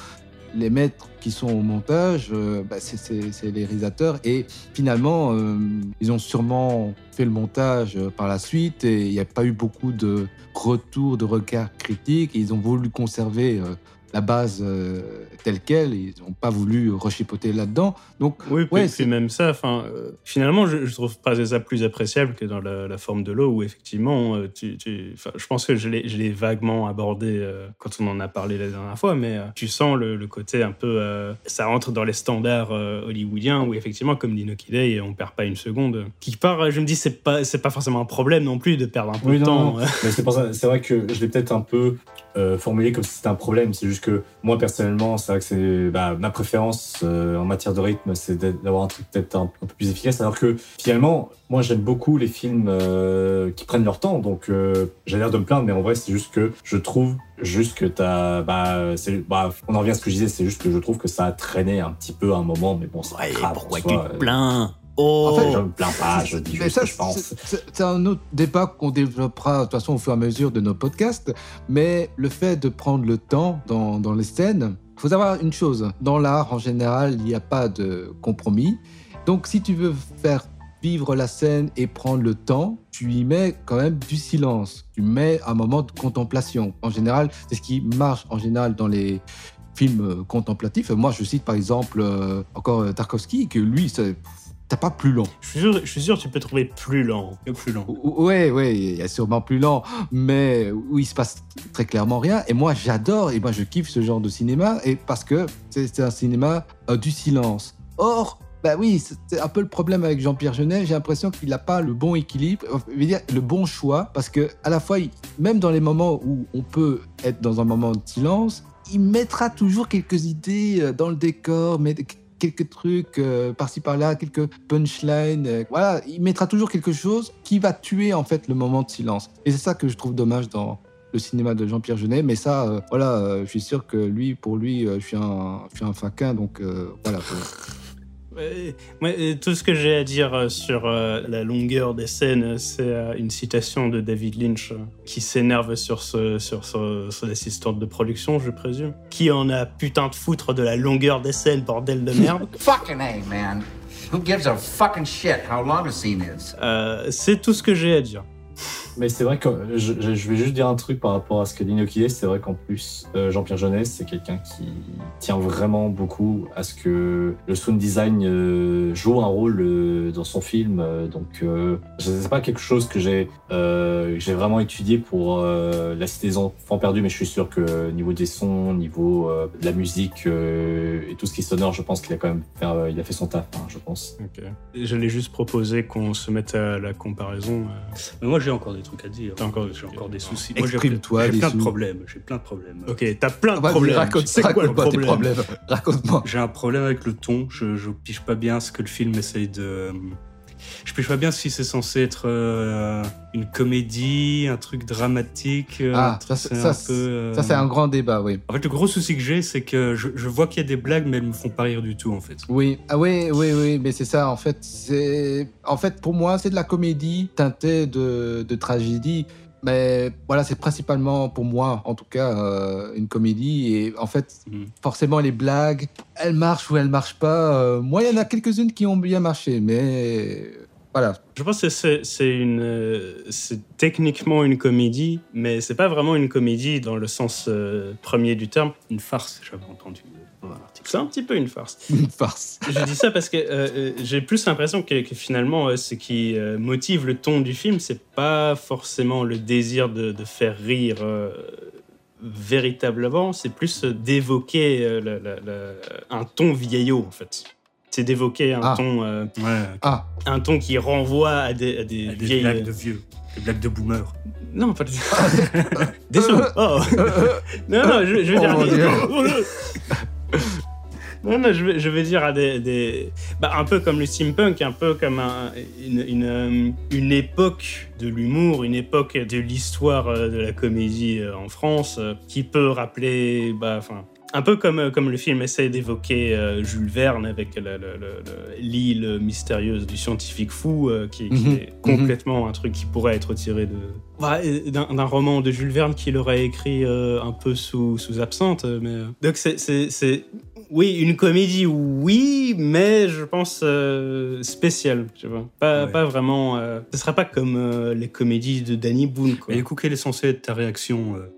les maîtres qui sont au montage, euh, bah, c'est- les réalisateurs. Et finalement, euh, ils ont sûrement fait le montage par la suite et il n'y a pas eu beaucoup de retours, de regards critiques. Ils ont voulu conserver euh, la base euh, telle quelle. ils n'ont pas voulu rechipoter là-dedans. Donc, Oui, Ouais, c'est- même ça, enfin, euh, finalement, je, je trouve pas ça plus appréciable que dans la, la forme de l'eau, où effectivement, euh, tu, je pense que je l'ai je l'ai vaguement abordé euh, quand on en a parlé la dernière fois, mais euh, tu sens le, le côté un peu, euh, ça rentre dans les standards euh, hollywoodiens, où effectivement, comme dit Noki Day, on perd pas une seconde. Qui part, je me dis, c'est pas, c'est pas forcément un problème non plus de perdre un peu Oui, de non, temps. ça, c'est vrai que je l'ai peut-être un peu euh, formulé comme si c'était un problème. C'est juste que moi personnellement, c'est vrai que c'est bah, ma préférence euh, en matière de rythme, c'est d'avoir un truc peut-être un, un peu plus efficace. Alors que finalement, moi j'aime beaucoup les films euh, qui prennent leur temps. Donc euh, j'ai l'air de me plaindre, mais en vrai c'est juste que je trouve juste que t'as, bah, c'est, bah, on en revient à ce que je disais, c'est juste que je trouve que ça a traîné un petit peu à un moment, mais bon, c'est grave. en soi, euh, plains? En fait, Je me plains pas, je dis Mais juste ce que je pense. c'est- un autre débat qu'on développera de toute façon au fur et à mesure de nos podcasts. Mais le fait de prendre le temps dans, dans les scènes, il faut savoir une chose. Dans l'art, en général, il n'y a pas de compromis. Donc, si tu veux faire vivre la scène et prendre le temps, tu y mets quand même du silence. Tu mets un moment de contemplation. En général, c'est ce qui marche en général dans les films contemplatifs. Moi, je cite par exemple euh, encore euh, Tarkovsky, que lui, c'est- t'as pas plus long. Je suis sûr, je suis sûr tu peux trouver plus lent. plus lent. Ouais, ouais, il y a sûrement plus lent, mais où il se passe très clairement rien. Et moi, j'adore, et moi, je kiffe ce genre de cinéma, et parce que c'est un cinéma euh, du silence. Or, bah oui, c'est- un peu le problème avec Jean-Pierre Jeunet. J'ai l'impression qu'il n'a pas le bon équilibre, je veux dire le bon choix, parce que à la fois, même dans les moments où on peut être dans un moment de silence, il mettra toujours quelques idées euh, dans le décor, mais quelques trucs euh, par-ci par-là, quelques punchlines. euh, voilà, il mettra toujours quelque chose qui va tuer en fait le moment de silence. Et c'est ça que je trouve dommage dans le cinéma de Jean-Pierre Jeunet. Mais ça, euh, voilà, je suis sûr que lui, pour lui, je suis un, je suis un faquin, donc voilà. Ouais, tout ce que j'ai à dire euh, sur euh, la longueur des scènes, c'est euh, une citation de David Lynch qui s'énerve sur, ce, sur ce- son assistante de production, je présume. Qui en a putain de foutre de la longueur des scènes, bordel de merde? Fucking A, man. Who gives a fucking shit how long a scene is? Euh, c'est tout ce que j'ai à dire. Mais c'est vrai que je, vais juste dire un truc par rapport à ce que dit Noki C'est vrai qu'en plus, euh, Jean-Pierre Jeunet, c'est quelqu'un qui tient vraiment beaucoup à ce que le sound design euh, joue un rôle euh, dans son film. Donc, euh, c'est pas quelque chose que j'ai euh, vraiment étudié pour euh, La Cité des Enfants Perdus, mais je suis sûr que niveau des sons, niveau euh, de la musique euh, et tout ce qui est sonore, je pense qu'il a quand même fait, euh, il a fait son taf, hein, je pense. Ok. J'allais juste proposer qu'on se mette à la comparaison. Mais moi, j'ai encore des trucs à dire. T'as encore- j'ai encore des soucis. Moi, j'ai Exprime-toi, j'ai des plein de sous. problèmes. J'ai plein de problèmes. Ok, t'as plein de Vas-y, problèmes. raconte, C'est quoi le raconte-moi tes problème? problèmes. Raconte-moi. J'ai un problème avec le ton. Je, je pige pas bien ce que le film essaye de. Je pige pas bien si c'est censé être euh, une comédie, un truc dramatique. euh, Ah, ça, c'est un peu, euh, ça, c'est un grand débat, oui. En fait, le gros souci que j'ai, c'est que je, je vois qu'il y a des blagues, mais elles me font pas rire du tout, en fait. Oui, ah oui, oui, oui, mais c'est ça, en fait, c'est, en fait, pour moi, c'est de la comédie teintée de, de tragédie. Mais voilà, c'est principalement pour moi, en tout cas, euh, une comédie. Et en fait, Mhm. forcément, les blagues, elles marchent ou elles marchent pas. Euh, moi, il y en a quelques-unes qui ont bien marché, mais voilà. Je pense que c'est c'est une, euh, c'est techniquement une comédie, mais c'est pas vraiment une comédie dans le sens euh, premier du terme. Une farce, j'avais entendu. C'est un petit peu une farce. Une farce. Je dis ça parce que euh, euh, j'ai plus l'impression que, que finalement, euh, ce qui euh, motive le ton du film, c'est pas forcément le désir de, de faire rire euh, véritablement, c'est plus d'évoquer euh, un ton vieillot, en fait. C'est d'évoquer un, Ah. ton, euh, Ouais, Ah, un ton qui renvoie à des, à des, des vieilles... blagues de vieux, des blagues de boomer. Non, pas des... des sous. Oh. Non, non, je, je veux Oh, dire... Dieu. Non, non, je veux dire à des, des- bah, un peu comme le steampunk, un peu comme un- une, une, euh, une époque de l'humour, une époque de l'histoire euh, de la comédie euh, en France, qui peut rappeler, bah, enfin, un peu comme, comme le film essaie d'évoquer euh, Jules Verne avec le- le- le- le- l'île mystérieuse du scientifique fou, euh, qui, qui Mhm, est complètement un truc qui pourrait être tiré de bah, euh, d'un roman de Jules Verne qu'il aurait écrit euh, un peu sous, sous absinthe. euh, Mais... euh, Donc c'est- oui, une comédie, oui, mais je pense euh, spéciale, tu vois. Pas, Ouais. pas vraiment. euh, ce sera pas comme euh, les comédies de Danny Boone, quoi. Mais du coup, quelle est censée être ta réaction euh,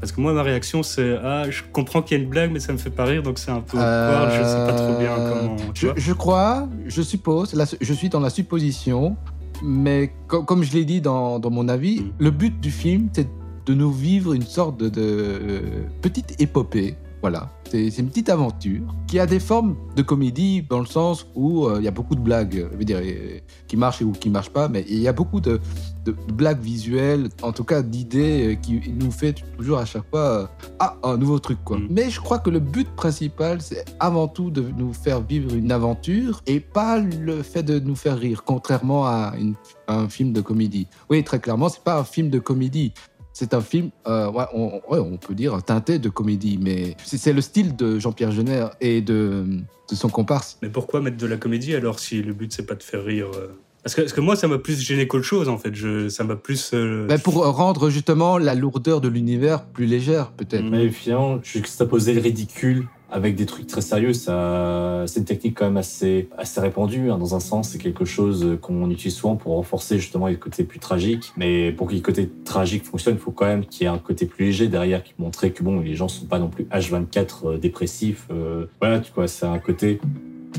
Parce que moi, ma réaction, c'est Ah, je comprends qu'il y a une blague, mais ça me fait pas rire, donc c'est un peu awkward, je sais pas trop bien Euh, comment. Tu je, vois je crois, je suppose, là, je suis dans la supposition, mais co- comme je l'ai dit dans, mon avis, le but du film, c'est de nous vivre une sorte de, de, euh, petite épopée. Voilà, c'est une petite aventure qui a des formes de comédie dans le sens où euh, il y a beaucoup de blagues, je veux dire, euh, qui marchent ou qui marchent pas, mais il y a beaucoup de, de blagues visuelles, en tout cas d'idées euh, qui nous fait toujours à chaque fois euh, ah un nouveau truc quoi. Mm. Mais je crois que le but principal c'est avant tout de nous faire vivre une aventure et pas le fait de nous faire rire, contrairement à, une- à un film de comédie. Oui, très clairement, c'est pas un film de comédie. C'est un film, euh, ouais, on, ouais, on peut dire teinté de comédie, mais c'est le style de Jean-Pierre Jeunet et de, de son comparse. Mais pourquoi mettre de la comédie alors si le but c'est pas de faire rire euh? Parce que, parce que moi, ça m'a plus gêné qu'autre chose en fait. Je, ça m'a plus. euh, Ben, pour rendre justement la lourdeur de l'univers plus légère, peut-être. Mais finalement, juxtaposer le ridicule avec des trucs très sérieux, ça, c'est une technique quand même assez, assez répandue. hein, dans un sens, c'est quelque chose qu'on utilise souvent pour renforcer justement les côtés plus tragiques. Mais pour que le côté tragique fonctionne, il faut quand même qu'il y ait un côté plus léger derrière qui montrait que bon, les gens sont pas non plus H24 euh, dépressifs. euh, voilà, tu vois, c'est un côté.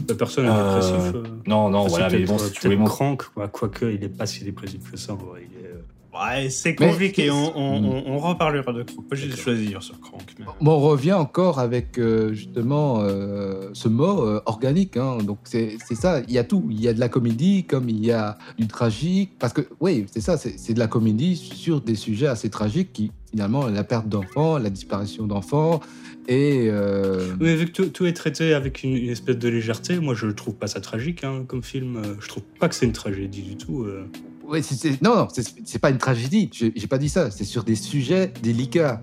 la personne est Euh, dépressive. euh, Non, non, enfin, voilà, mais bon, si tu voulais montrer. crank, quoi. Quoique, il est pas si dépressif que ça. en vrai. Il est, Ouais, c'est Mais- compliqué, on, on, Mm. on, on reparlera de Crank. Moi, j'ai dire sur Crank. mais- Bon, on revient encore avec euh, justement euh, ce mot euh, organique. hein. Donc c'est ça, il y a tout. Il y a de la comédie comme il y a du tragique. Parce que oui, c'est ça, c'est de la comédie sur des sujets assez tragiques qui finalement la perte d'enfants, la disparition d'enfants et Mais vu que tout, tout est traité avec une, une espèce de légèreté, moi je trouve pas ça tragique hein, comme film. Je trouve pas que c'est une tragédie du tout. Ouais, non, non, c'est pas une tragédie. J'ai pas dit ça. C'est sur des sujets délicats.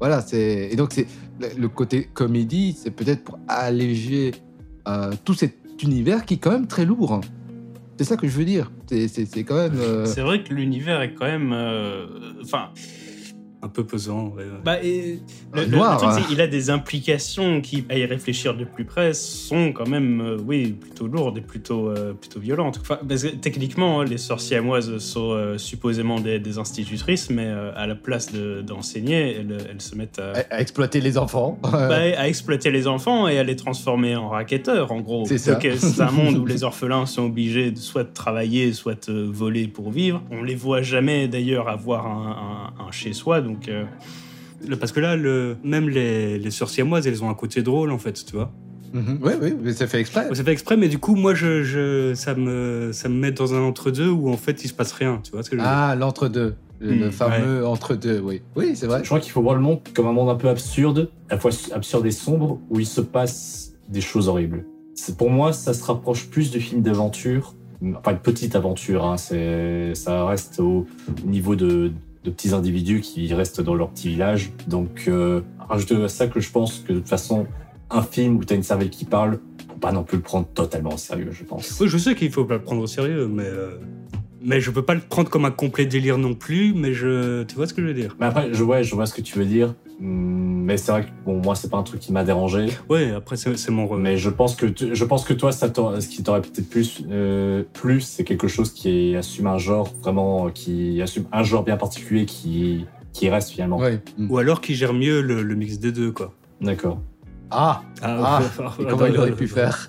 Voilà, et donc c'est le, côté comédie, c'est peut-être pour alléger euh, tout cet univers qui est quand même très lourd. hein. C'est ça que je veux dire. C'est quand même. euh, C'est vrai que l'univers est quand même. euh, Enfin. Un peu pesant. ouais, ouais. Bah, et le, le- noir, le truc, hein. c'est qu'il a des implications qui, à y réfléchir de plus près, sont quand même, euh, oui, plutôt lourdes et plutôt, euh, plutôt violentes. Enfin, parce que techniquement, les sorcières-moises sont euh, supposément des, des institutrices, mais euh, à la place de- d'enseigner, elles, elles se mettent à, à, à exploiter les enfants. bah, à exploiter les enfants et à les transformer en racketteurs, en gros. C'est ça. Donc, c'est un monde où les orphelins sont obligés de soit de travailler, soit de voler pour vivre. On les voit jamais d'ailleurs avoir un, un- un chez-soi, donc. Euh, Parce que là, le, même les, les sorcières-moises, elles ont un côté drôle en fait, tu vois. Mhm. Oui, oui, mais c'est fait exprès. C'est fait exprès, mais du coup, moi, je, je, ça, me, ça me met dans un entre-deux où en fait, il se passe rien. Tu vois ce que je veux dire Ah, l'entre-deux. Le, le Hmm, fameux entre-deux, oui. Oui, c'est vrai. Je crois qu'il faut voir le monde comme un monde un peu absurde, à la fois absurde et sombre, où il se passe des choses horribles. Pour moi, ça se rapproche plus du film d'aventure, enfin une petite aventure. Hein. C'est, ça reste au niveau de, de petits individus qui restent dans leur petit village. Donc, euh, rajoutez à ça que je pense que de toute façon, un film où t'as une cervelle qui parle, faut pas non plus le prendre totalement au sérieux, je pense. Oui, je sais qu'il faut pas le prendre au sérieux, mais, euh, mais je peux pas le prendre comme un complet délire non plus, mais je, tu vois ce que je veux dire? Mais après, je vois, je vois ce que tu veux dire. Mais c'est vrai que bon, moi, c'est pas un truc qui m'a dérangé. Ouais, après, c'est c'est mon... re- Mais je pense que tu- je pense que toi, ça ce qui t'aurait peut-être plus euh, plus, c'est quelque chose qui assume un genre vraiment, qui assume un genre bien particulier qui qui reste finalement. Mm. Ou alors qui gère mieux le, le mix des deux, quoi. D'accord. Ah, Ah, et comment il aurait pu faire?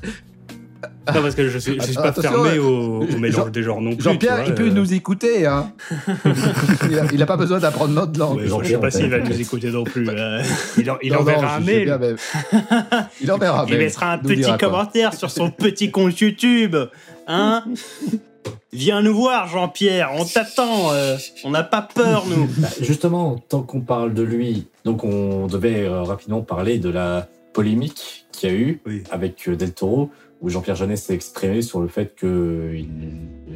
Non, parce que je suis, je suis pas Attention, fermé euh, au, au mélange Jean- des genres non plus. Jean-Pierre, il peut euh. nous écouter, hein. il, a, il a pas besoin d'apprendre notre langue. Ouais, Je sais pas on s'il va nous écouter non plus. euh. Il, en- il Non, enverra non, un mail. bien, mais- Il enverra un Il mail. laissera un petit quoi. commentaire sur son petit compte YouTube. Hein Viens nous voir, Jean-Pierre. On t'attend. euh, on n'a pas peur, nous. Bah, justement, tant qu'on parle de lui, donc on devait euh, rapidement parler de la polémique qu'il y a eu Oui. avec Del Toro, où Jean-Pierre Jeunet s'est exprimé sur le fait que il,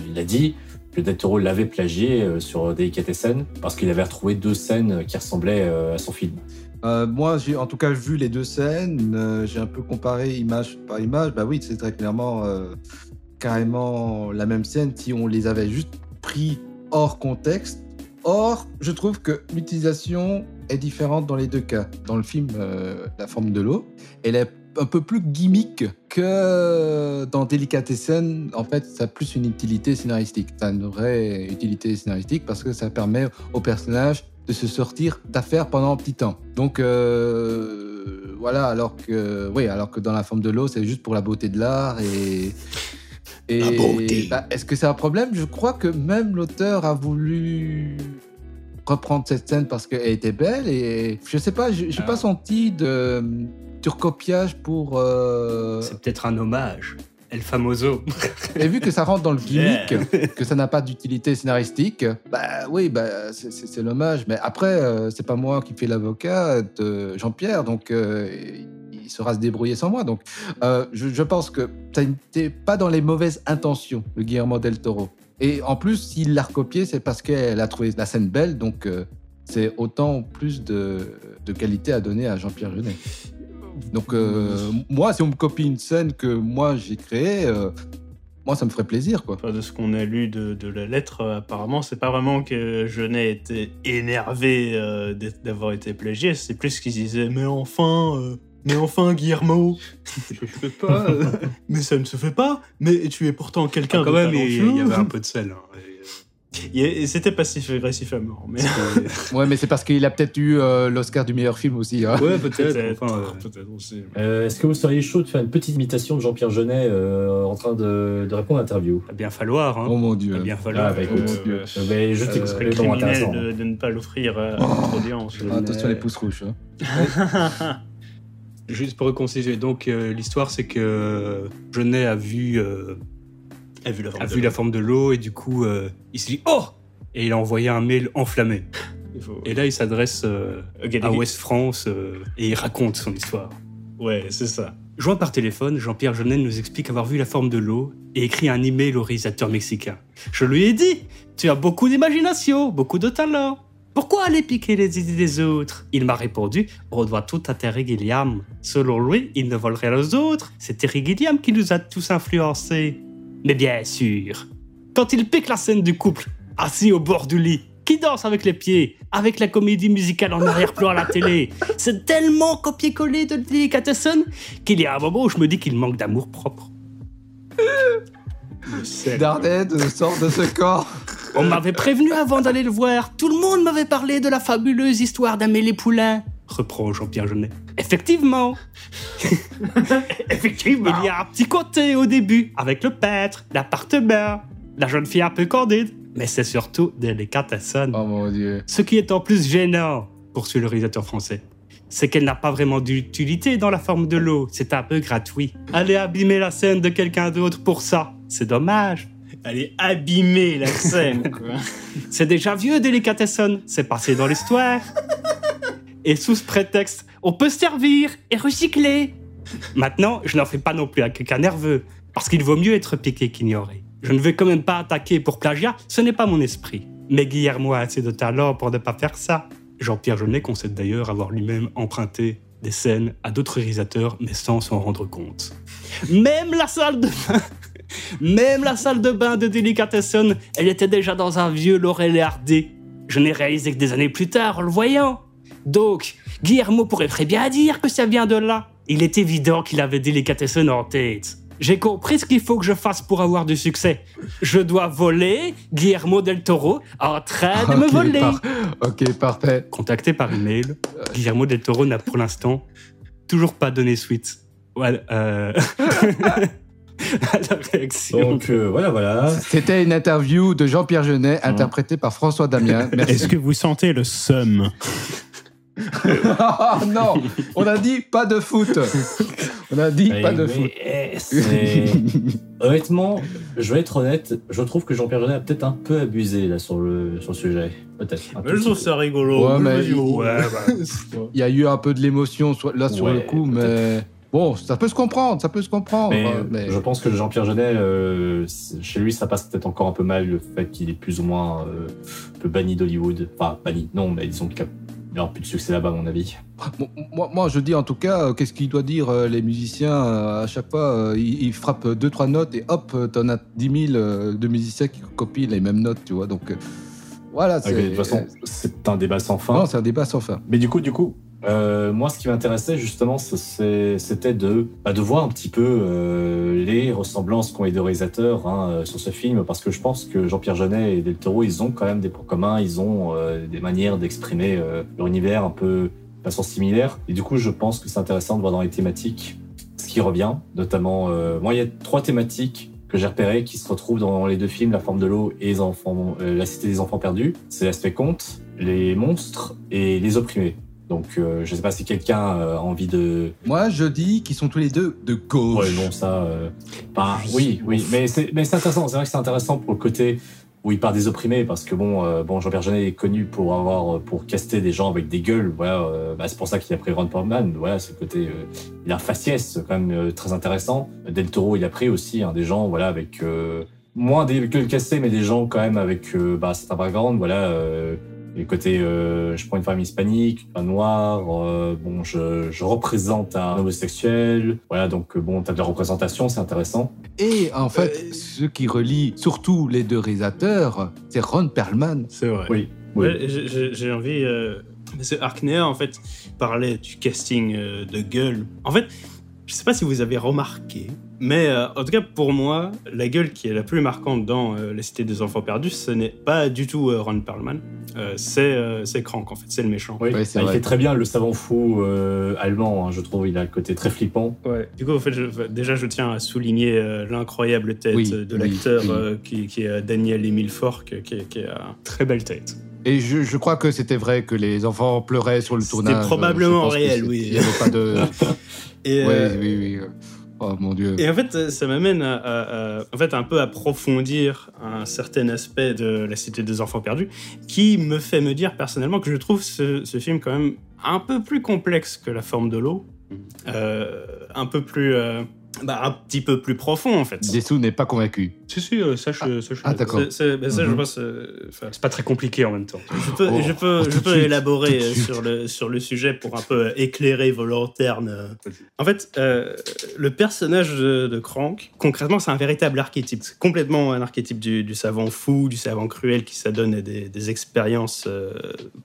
il a dit que Del Toro l'avait plagié euh, sur Delicatessen parce qu'il avait retrouvé deux scènes qui ressemblaient euh, à son film. Euh, moi, j'ai en tout cas vu les deux scènes. j'ai un peu comparé image par image. Bah oui, c'est très clairement carrément la même scène si on les avait juste pris hors contexte. Or, je trouve que l'utilisation est différente dans les deux cas. Dans le film La forme de l'eau, elle est un peu plus gimmick que dans Delicatessen. En fait, ça a plus une utilité scénaristique. Ça a une vraie utilité scénaristique parce que ça permet au personnage de se sortir d'affaires pendant un petit temps. Donc euh, voilà, alors que oui, alors que dans la forme de l'eau, c'est juste pour la beauté de l'art et et La beauté. bah, est-ce que c'est un problème? Je crois que même l'auteur a voulu reprendre cette scène parce qu'elle était belle et je sais pas, j'ai j'ai pas senti de surcopiage pour. euh, C'est peut-être un hommage. El Famoso. Et vu que ça rentre dans le gimmick, que ça n'a pas d'utilité scénaristique, bah oui, bah, c'est- l'hommage. Mais après, euh, c'est pas moi qui fais l'avocat de Jean-Pierre, donc euh, il saura se débrouiller sans moi. Donc euh, je, je pense que ça n'était pas dans les mauvaises intentions, le Guillermo del Toro. Et en plus, s'il l'a recopié, c'est parce qu'elle a trouvé la scène belle, donc c'est autant plus de, de qualité à donner à Jean-Pierre Jeunet. Donc euh, moi, si on me copie une scène que moi j'ai créée, euh, moi ça me ferait plaisir, quoi. Enfin, de ce qu'on a lu de, de la lettre, euh, apparemment, c'est pas vraiment que Jeunet était énervé euh, d'avoir été plagié, c'est plus qu'il disait Mais enfin, euh, mais enfin, Guillermo, je fais pas, euh, mais ça ne se fait pas, mais tu es pourtant quelqu'un Ah, quand de même, il y avait un peu de sel. hein. Et C'était passif-agressif à mort, mais. Ouais, mais c'est parce qu'il a peut-être eu euh, l'Oscar du meilleur film aussi. hein. Ouais, peut-être. Peut-être, enfin, euh, aussi. Euh, Est-ce que vous seriez chaud de faire une petite imitation de Jean-Pierre Jeunet euh, en train de, de répondre à l'interview? Va bien falloir. Hein. Oh mon dieu. va bien falloir. Ah, bah. Euh. Euh, mais juste euh, moments criminel intéressants. de, de ne pas l'offrir à Oh. notre audience. Attention les pouces rouges. hein. Juste pour reconstituer, donc euh, l'histoire c'est que Jeunet a vu, euh, A vu la forme a de vu la forme de l'eau et du coup euh, il s'est dit oh et il a envoyé un mail enflammé. Faut- Et là il s'adresse euh, à Ouest France euh, et il raconte son histoire. Ouais, c'est ça. Joint par téléphone, Jean-Pierre Jeunet nous explique avoir vu la forme de l'eau et écrit un email au réalisateur mexicain. Je lui ai dit, tu as beaucoup d'imagination, beaucoup de talent. Pourquoi aller piquer les idées des autres? Il m'a répondu, on doit tout à Terry Gilliam. Selon lui, il ne vole rien aux autres. C'est Terry Gilliam qui nous a tous influencés. Mais bien sûr, quand il pique la scène du couple, assis au bord du lit, qui danse avec les pieds, avec la comédie musicale en arrière-plan à la télé, c'est tellement copié-collé de Delicatessen qu'il y a un moment où je me dis qu'il manque d'amour propre. Dardenne sort de ce corps. On m'avait prévenu avant d'aller le voir. Tout le monde m'avait parlé de la fabuleuse histoire d'Amélie Poulain. Reprend Jean-Pierre Jeunet. Effectivement. Effectivement. Il y a un petit côté au début, avec le peintre, l'appartement, la jeune fille un peu candide. Mais c'est surtout Delicatessen. Oh mon dieu. Ce qui est en plus gênant, poursuit le réalisateur français. c'est qu'elle n'a pas vraiment d'utilité dans la forme de l'eau. C'est un peu gratuit. Aller abîmer la scène de quelqu'un d'autre pour ça, c'est dommage. Allez abîmer la scène, quoi. C'est déjà vieux, Delicatessen. C'est passé dans l'histoire. Et sous ce prétexte, on peut se servir et recycler. Maintenant, je n'en fais pas non plus à quelqu'un nerveux, parce qu'il vaut mieux être piqué qu'ignoré. Je ne vais quand même pas attaquer pour plagiat, ce n'est pas mon esprit. Mais Guillermo a assez de talent pour ne pas faire ça. Jean-Pierre Jeunet concède d'ailleurs avoir lui-même emprunté des scènes à d'autres réalisateurs, mais sans s'en rendre compte. Même la salle de bain, même la salle de bain de Delicatessen, elle était déjà dans un vieux Laurel et Hardy. Je n'ai réalisé que des années plus tard en le voyant. Donc, Guillermo pourrait très bien dire que ça vient de là. Il est évident qu'il avait Delicatessen en tête. J'ai compris ce qu'il faut que je fasse pour avoir du succès. Je dois voler Guillermo del Toro en train de me Ok, voler. par- Ok, parfait. Contacté par email, Guillermo del Toro n'a pour l'instant toujours pas donné suite. Ouais, euh... à la réaction. Donc euh, voilà, voilà. C'était une interview de Jean-Pierre Jeunet, interprétée par François Damien. Est-ce que vous sentez le seum? Non, on a dit pas de foot. On a dit Mais- pas de foot. eh, Honnêtement, je vais être honnête, je trouve que Jean-Pierre Jeunet a peut-être un peu abusé là sur le, sur le sujet. Peut-être. un Mais je trouve ça rigolo. Ouais, mais Vas-y, il- ouais, bah. Il y a eu un peu de l'émotion là sur Ouais, le coup, mais bon, ça peut se comprendre, ça peut se comprendre. Mais, mais- je pense que Jean-Pierre Jeunet, euh, chez lui, ça passe peut-être encore un peu mal le fait qu'il est plus ou moins euh, un peu banni d'Hollywood. Enfin, banni, non, mais disons qu'il n'y aura plus de succès là-bas, à mon avis. Moi, moi, je dis en tout cas, euh, qu'est-ce qu'il doit dire euh, les musiciens euh, à chaque fois ils, ils frappent deux trois notes et hop, t'en as 10 000 euh, de musiciens qui copient les mêmes notes, tu vois. Donc voilà, Ah, c'est de toute façon, c'est un débat sans fin. non, c'est un débat sans fin. Mais du coup, du coup, euh, moi, ce qui m'intéressait justement, c'était de, bah, de voir un petit peu euh, les ressemblances qu'ont les deux réalisateurs hein, euh, sur ce film, parce que je pense que Jean-Pierre Jeunet et Del Toro, ils ont quand même des points communs, ils ont des manières d'exprimer leur univers un peu de façon similaire. Et du coup, je pense que c'est intéressant de voir dans les thématiques ce qui revient, notamment, moi, il y a trois thématiques que j'ai repérées qui se retrouvent dans les deux films, La forme de l'eau et les enfants, La cité des enfants perdus. C'est l'aspect conte, les monstres et les opprimés. Donc, euh, je sais pas si quelqu'un euh, a envie de. Moi, je dis qu'ils sont tous les deux de gauche. Ouais, bon, ça. euh, bah, oui, oui, mais c'est, mais c'est intéressant. C'est vrai que c'est intéressant pour le côté où il part des opprimés, parce que bon, euh, bon, Jean-Pierre Jeunet est connu pour avoir, pour caster des gens avec des gueules. Voilà, euh, bah, c'est pour ça qu'il a pris Ron Perlman. Voilà, c'est le côté, euh, il a un faciès quand même euh, très intéressant. Del Toro, il a pris aussi hein, des gens, voilà, avec euh, moins des gueules cassées, mais des gens quand même avec, euh, bah, c'est un background, voilà. Et le côté, euh, je prends une femme hispanique, un noir, euh, bon, je, je représente un homosexuel, voilà, donc euh, bon, t'as de la représentation, c'est intéressant. Et en fait, Euh, ce qui relie surtout les deux réalisateurs, c'est Ron Perlman. C'est vrai. Oui, oui. Ouais, j'ai- envie. Euh... Parce que Arkner, en fait, parlait du casting euh, de gueule. En fait, je sais pas si vous avez remarqué, mais euh, en tout cas pour moi, la gueule qui est la plus marquante dans euh, La Cité des Enfants Perdus, ce n'est pas du tout euh, Ron Perlman. Euh, c'est euh, Crank, en fait, c'est le méchant. Oui, Ouais, c'est bah, il fait très bien le savant fou euh, allemand, hein, je trouve. Il a le côté très flippant. Ouais. Du coup, en fait, je- déjà, je tiens à souligner euh, l'incroyable tête Oui, de l'acteur oui. euh, qui, qui est Daniel Emile Fork, qui, est- qui euh, Très belle tête. Et je, je crois que c'était vrai que les enfants pleuraient sur le C'était tournage. probablement pense que réel, oui. Il n'y avait pas de. et, Ouais, euh, oui, oui. Oh mon dieu. Et en fait, euh, ça m'amène à, à- un peu approfondir un certain aspect de La Cité des Enfants Perdus, qui me fait me dire personnellement que je trouve ce, ce film quand même un peu plus complexe que La Forme de l'eau, Euh, un peu plus, euh, bah, un petit peu plus profond en fait. Dessous n'est pas convaincu. Si, si, euh, ça, je, ça, je- Ah, d'accord. C'est- ben, ça, je pense. euh, enfin, C'est pas très compliqué en même temps. je peux, Oh, je peux, oh, je peux suite, élaborer euh, sur le, sur le sujet pour un peu éclairer vos lanternes. euh. En fait, euh, le personnage de, de Crank, concrètement, c'est un véritable archétype. C'est complètement un archétype du, du savant fou, du savant cruel qui s'adonne à des, des expériences euh,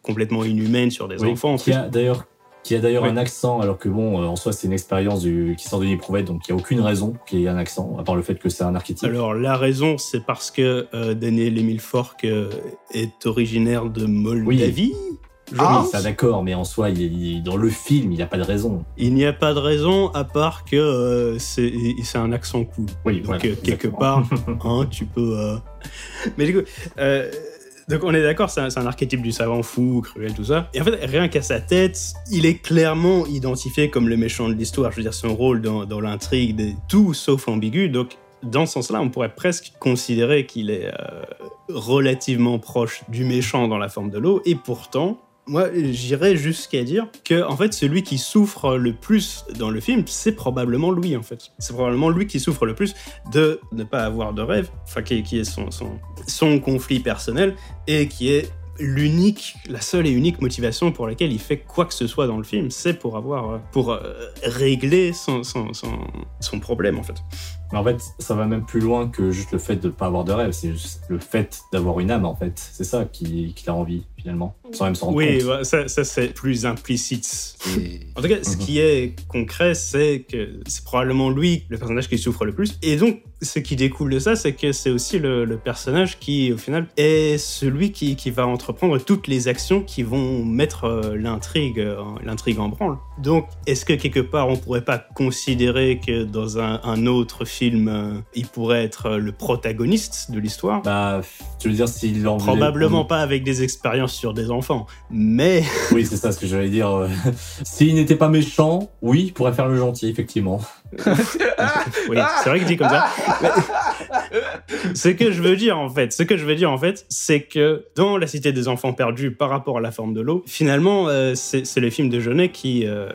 complètement inhumaines sur des Oui, enfants. en qui a d'ailleurs qui a d'ailleurs Oui. un accent, alors que bon, euh, en soi, c'est une expérience du, qui sort de Prouvette, donc il n'y a aucune raison qu'il y ait un accent, à part le fait que c'est un archétype. Alors, la raison, c'est parce que euh, Daniel Emile Fork euh, est originaire de Moldavie. je Ah, ça d'accord, mais en soi, il il dans le film, il n'y a pas de raison. Il n'y a pas de raison à part que c'est un accent cool. Oui, Donc, quelque part, hein, tu peux. Mais du coup, euh, Donc on est d'accord, c'est un, archétype du savant fou, cruel, tout ça. Et en fait, rien qu'à sa tête, il est clairement identifié comme le méchant de l'histoire. Je veux dire, son rôle dans, dans l'intrigue, est tout sauf ambigu. Donc dans ce sens-là, on pourrait presque considérer qu'il est euh, relativement proche du méchant dans la forme de l'eau. Et pourtant, moi, j'irais jusqu'à dire que, fait, celui qui souffre le plus dans le film, c'est probablement lui, en fait. C'est probablement lui qui souffre le plus de ne pas avoir de rêve, enfin, qui, est son, son, son conflit personnel et qui est l'unique, la seule et unique motivation pour laquelle il fait quoi que ce soit dans le film, c'est pour avoir, euh, pour euh, régler son, son, son, son problème, en fait. Mais en fait, ça va même plus loin que juste le fait de ne pas avoir de rêve. C'est juste le fait d'avoir une âme, en fait. C'est ça qui, qui l'a envie, finalement. Sans même s'en rendre Oui, compte. ouais, ça, ça, c'est plus implicite. Et- En tout cas, ce qui est concret, c'est que c'est probablement lui, le personnage qui souffre le plus. Et donc, ce qui découle de ça, c'est que c'est aussi le, le personnage qui, au final, est celui qui, qui va entreprendre toutes les actions qui vont mettre euh, l'intrigue euh, en- l'intrigue en branle. Donc, est-ce que quelque part, on pourrait pas considérer que dans un, un autre film, euh, il pourrait être le protagoniste de l'histoire? Bah, tu veux dire, s'il en voulait- Probablement pas avec des expériences sur des enfants, mais Oui, c'est ça ce que j'allais dire. S'il n'était pas méchant, oui, il pourrait faire le gentil, effectivement. Oui, c'est vrai que dit comme ça. Ce que je veux dire en fait, ce que je veux dire en fait, c'est que dans La Cité des Enfants Perdus par rapport à La Forme de l'eau, finalement, euh, c'est c'est le film de Jeunet qui euh,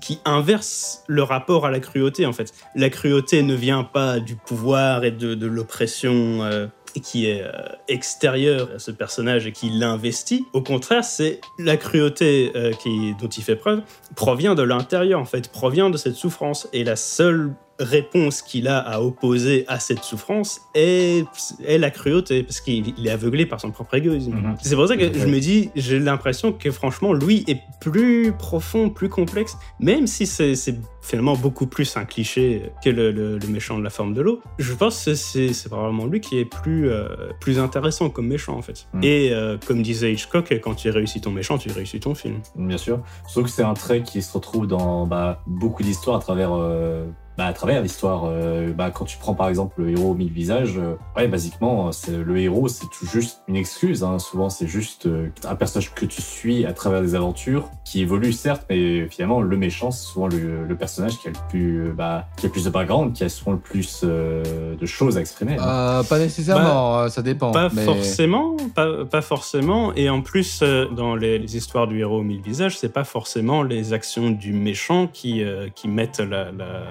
qui inverse le rapport à la cruauté en fait. La cruauté ne vient pas du pouvoir et de, de l'oppression. euh, qui est euh, extérieure à ce personnage et qui l'investit. Au contraire, c'est la cruauté euh, qui, dont il fait preuve provient de l'intérieur, en fait, provient de cette souffrance. Et la seule réponse qu'il a à opposer à cette souffrance est, est la cruauté, parce qu'il il est aveuglé par son propre égoïsme. Mhm. C'est pour ça que je me dis, j'ai l'impression que franchement, lui est plus profond, plus complexe, même si c'est finalement beaucoup plus un cliché que le, le- le méchant de la forme de l'eau. Je pense que c'est c'est probablement lui qui est plus, euh, plus intéressant comme méchant, en fait. Mhm. Et euh, comme disait Hitchcock, quand tu réussis ton méchant, tu réussis ton film. Bien sûr. Sauf que c'est un trait qui se retrouve dans bah, beaucoup d'histoires à travers, euh, bah, à travers l'histoire. Euh, bah, quand tu prends par exemple le héros aux mille visages, euh, ouais, basiquement, c'est le héros, c'est tout juste une excuse. Hein. Souvent, c'est juste euh, un personnage que tu suis à travers des aventures qui évolue certes, mais finalement, le méchant, c'est souvent le, le personnage qui a le plus, euh, bah, qui a le plus de background, qui a souvent le plus euh, de choses à exprimer. Euh, pas nécessairement, euh, ça dépend. Pas mais- forcément, pas, pas forcément. Et en plus, euh, dans les, les histoires du héros aux mille visages, c'est pas forcément les actions du méchant qui, euh, qui mettent la, la,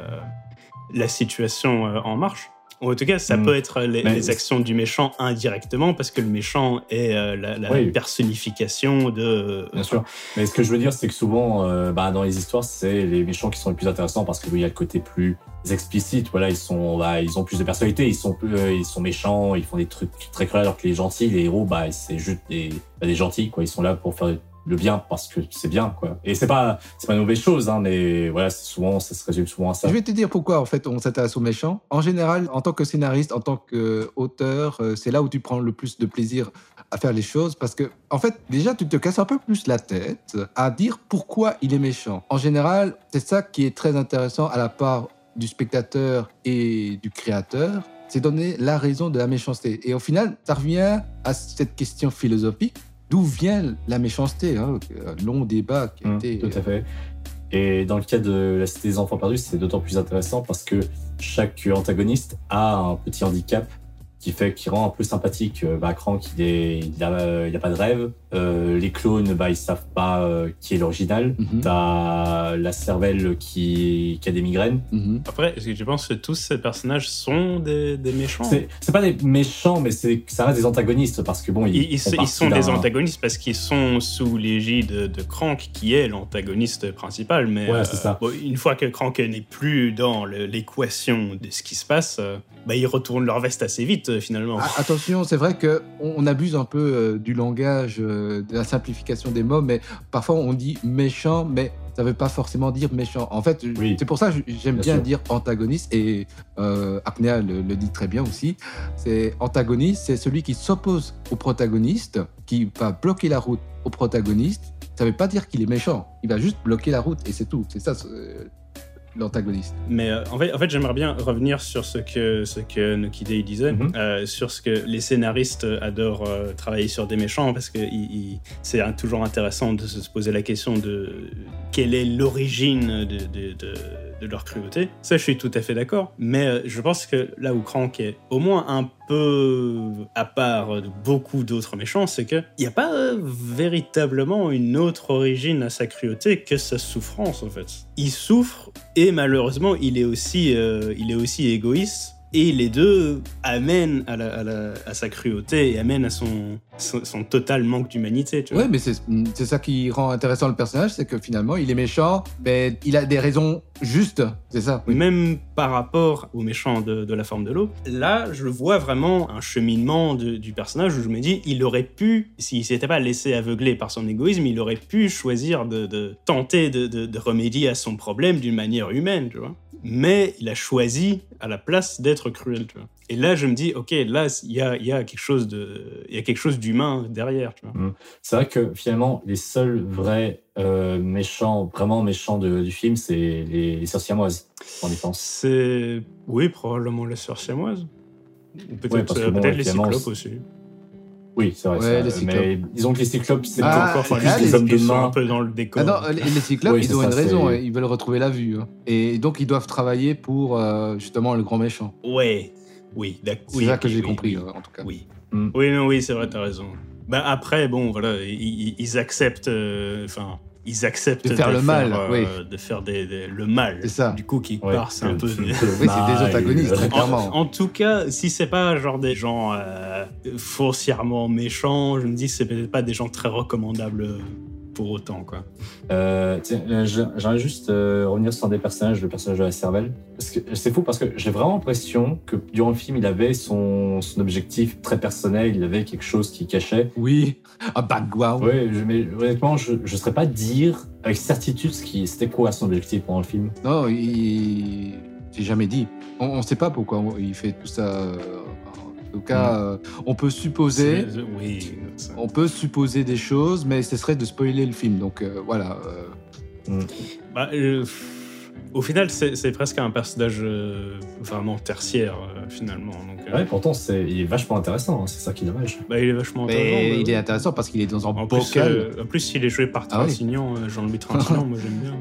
la situation euh, en marche. En tout cas, ça Mm. peut être les, Mais- les actions du méchant indirectement, parce que le méchant est euh, la, la Oui. personnification de. Bien sûr. Mais ce que je veux dire, c'est que souvent, euh, bah, dans les histoires, c'est les méchants qui sont les plus intéressants parce qu'il y a le côté plus explicite. Voilà, ils sont, bah, ils ont plus de personnalité, ils sont, euh, ils sont méchants, ils font des trucs très cruels, alors que les gentils, les héros, bah, c'est juste des, bah, des gentils, quoi. Ils sont là pour faire le bien parce que c'est bien, quoi. Et c'est pas, c'est pas une mauvaise chose, hein, mais voilà, c'est souvent, ça se résume souvent à ça. Je vais te dire pourquoi en fait on s'intéresse aux méchants. En général, en tant que scénariste, en tant qu'auteur, euh, c'est là où tu prends le plus de plaisir à faire les choses parce que en fait déjà tu te casses un peu plus la tête à dire pourquoi il est méchant. En général, c'est ça qui est très intéressant à la part du spectateur et du créateur, c'est donner la raison de la méchanceté. Et au final, ça revient à cette question philosophique. D'où vient la méchanceté hein, Un long débat qui a été... Tout à fait. Et dans le cas de la Cité des Enfants Perdus, c'est d'autant plus intéressant parce que chaque antagoniste a un petit handicap qui fait qui rend un peu sympathique. Euh, Bah, Crank, il est, il a, il a pas de rêve. Euh, les clones, bah, ils savent pas euh, qui est l'original. Mhm, T'as la cervelle qui, qui a des migraines. mhm. Après, est-ce que tu penses que tous ces personnages sont des, des méchants? C'est pas des méchants, mais c'est ça reste des antagonistes parce que bon, ils, Ils, ils- font ils partie sont des antagonistes parce qu'ils sont sous l'égide de, Crank, qui est l'antagoniste principal. Mais Ouais, c'est ça. bon, une fois que Crank n'est plus dans l'équation de ce qui se passe, euh, bah, ils retournent leur veste assez vite, euh, finalement. Ah, Attention, c'est vrai que on, on abuse un peu euh, du langage, de la simplification des mots, mais parfois on dit méchant, mais ça veut pas forcément dire méchant. En fait, Oui. c'est pour ça que j'aime Bien dire antagoniste, et euh, Apnea le, le dit très bien aussi. C'est antagoniste, c'est celui qui s'oppose au protagoniste, qui va bloquer la route au protagoniste. Ça veut pas dire qu'il est méchant, il va juste bloquer la route, et c'est tout. C'est ça. L'antagoniste. Mais euh, en fait, en fait j'aimerais bien revenir sur ce que, ce que Nokide disait, Mhm. euh, sur ce que les scénaristes adorent euh, travailler sur des méchants, parce que c'est toujours intéressant de se poser la question de quelle est l'origine de, de- de- de leur cruauté. Ça, je suis tout à fait d'accord. Mais euh, je pense que là où Crank est au moins un peu à part de beaucoup d'autres méchants, c'est qu'il n'y a pas euh, véritablement une autre origine à sa cruauté que sa souffrance, en fait. Il souffre et malheureusement, il est aussi, euh, il est aussi égoïste. Et les deux amènent à sa cruauté et amènent à son, son, son total manque d'humanité. Ouais, mais c'est ça qui rend intéressant le personnage, c'est que finalement, il est méchant, mais il a des raisons justes, c'est ça. Oui. Même par rapport aux méchants de, de la forme de l'eau, là, je vois vraiment un cheminement de- du personnage où je me dis, il aurait pu, s'il s'était pas laissé aveugler par son égoïsme, il aurait pu choisir de, de tenter de, remédier à son problème d'une manière humaine, tu vois. Mais il a choisi à la place d'être cruel, tu vois. Et là, je me dis, ok, là, il y a, y a quelque chose de, il y a quelque chose d'humain derrière, tu vois. C'est vrai que finalement, les seuls vrais euh, méchants, vraiment méchants de- du film, c'est les, les sorcières moises, en défense. C'est, oui, probablement la sœur siamoise. Ouais, Peut-être parce que euh, bon, peut-être les cyclopes aussi. Oui, c'est vrai. Ouais, ça, les cyclopes. mais disons que les cyclopes, c'est Ah, encore enfin, les des hommes de sont un main. peu dans le décor. Ah non, les, les cyclopes, Oui, ils ont ça, une raison, ils veulent retrouver la vue. hein. Et donc, ils doivent travailler pour euh, justement le grand méchant. Ouais, oui, d'accord. C'est oui, ça que j'ai oui, compris, Oui, en tout cas. oui. Mm. Oui, non, oui, c'est vrai, t'as raison. Bah après, bon, voilà, ils, acceptent, euh, enfin, ils acceptent De faire le mal, euh, oui. de faire des, des- le mal. C'est ça. Du coup, qui Ouais, part, c'est un peu. Oui, c'est des antagonistes, très clairement. En, en tout cas, si c'est pas genre des gens euh, foncièrement méchants, je me dis que c'est peut-être pas des gens très recommandables euh, pour autant, quoi. Euh, euh, J'aimerais juste euh, revenir sur un des personnages, le personnage de la cervelle. C'est fou parce que j'ai vraiment l'impression que durant le film, il avait son, son objectif très personnel, il avait quelque chose qui cachait. Oui, un background. Je- mais honnêtement, je ne saurais pas dire avec certitude ce qui c'était quoi son objectif pendant le film. Non, il... j'ai jamais dit. On ne sait pas pourquoi il fait tout ça. En tout cas, euh, on peut supposer. Oui. On peut supposer des choses, mais ce serait de spoiler le film. Donc euh, voilà. euh, Bah, euh, au final, c'est presque un personnage euh, vraiment tertiaire, euh, finalement. Donc, euh, Ouais, pourtant, c'est, il est vachement intéressant, hein, c'est ça qui est dommage. bah, il est vachement intéressant. mais bah, il est intéressant parce qu'il est dans un En plus, bocal. euh, en plus, il est joué par Ah oui. Trintignant, euh, Jean-Louis Trintignant, moi j'aime bien.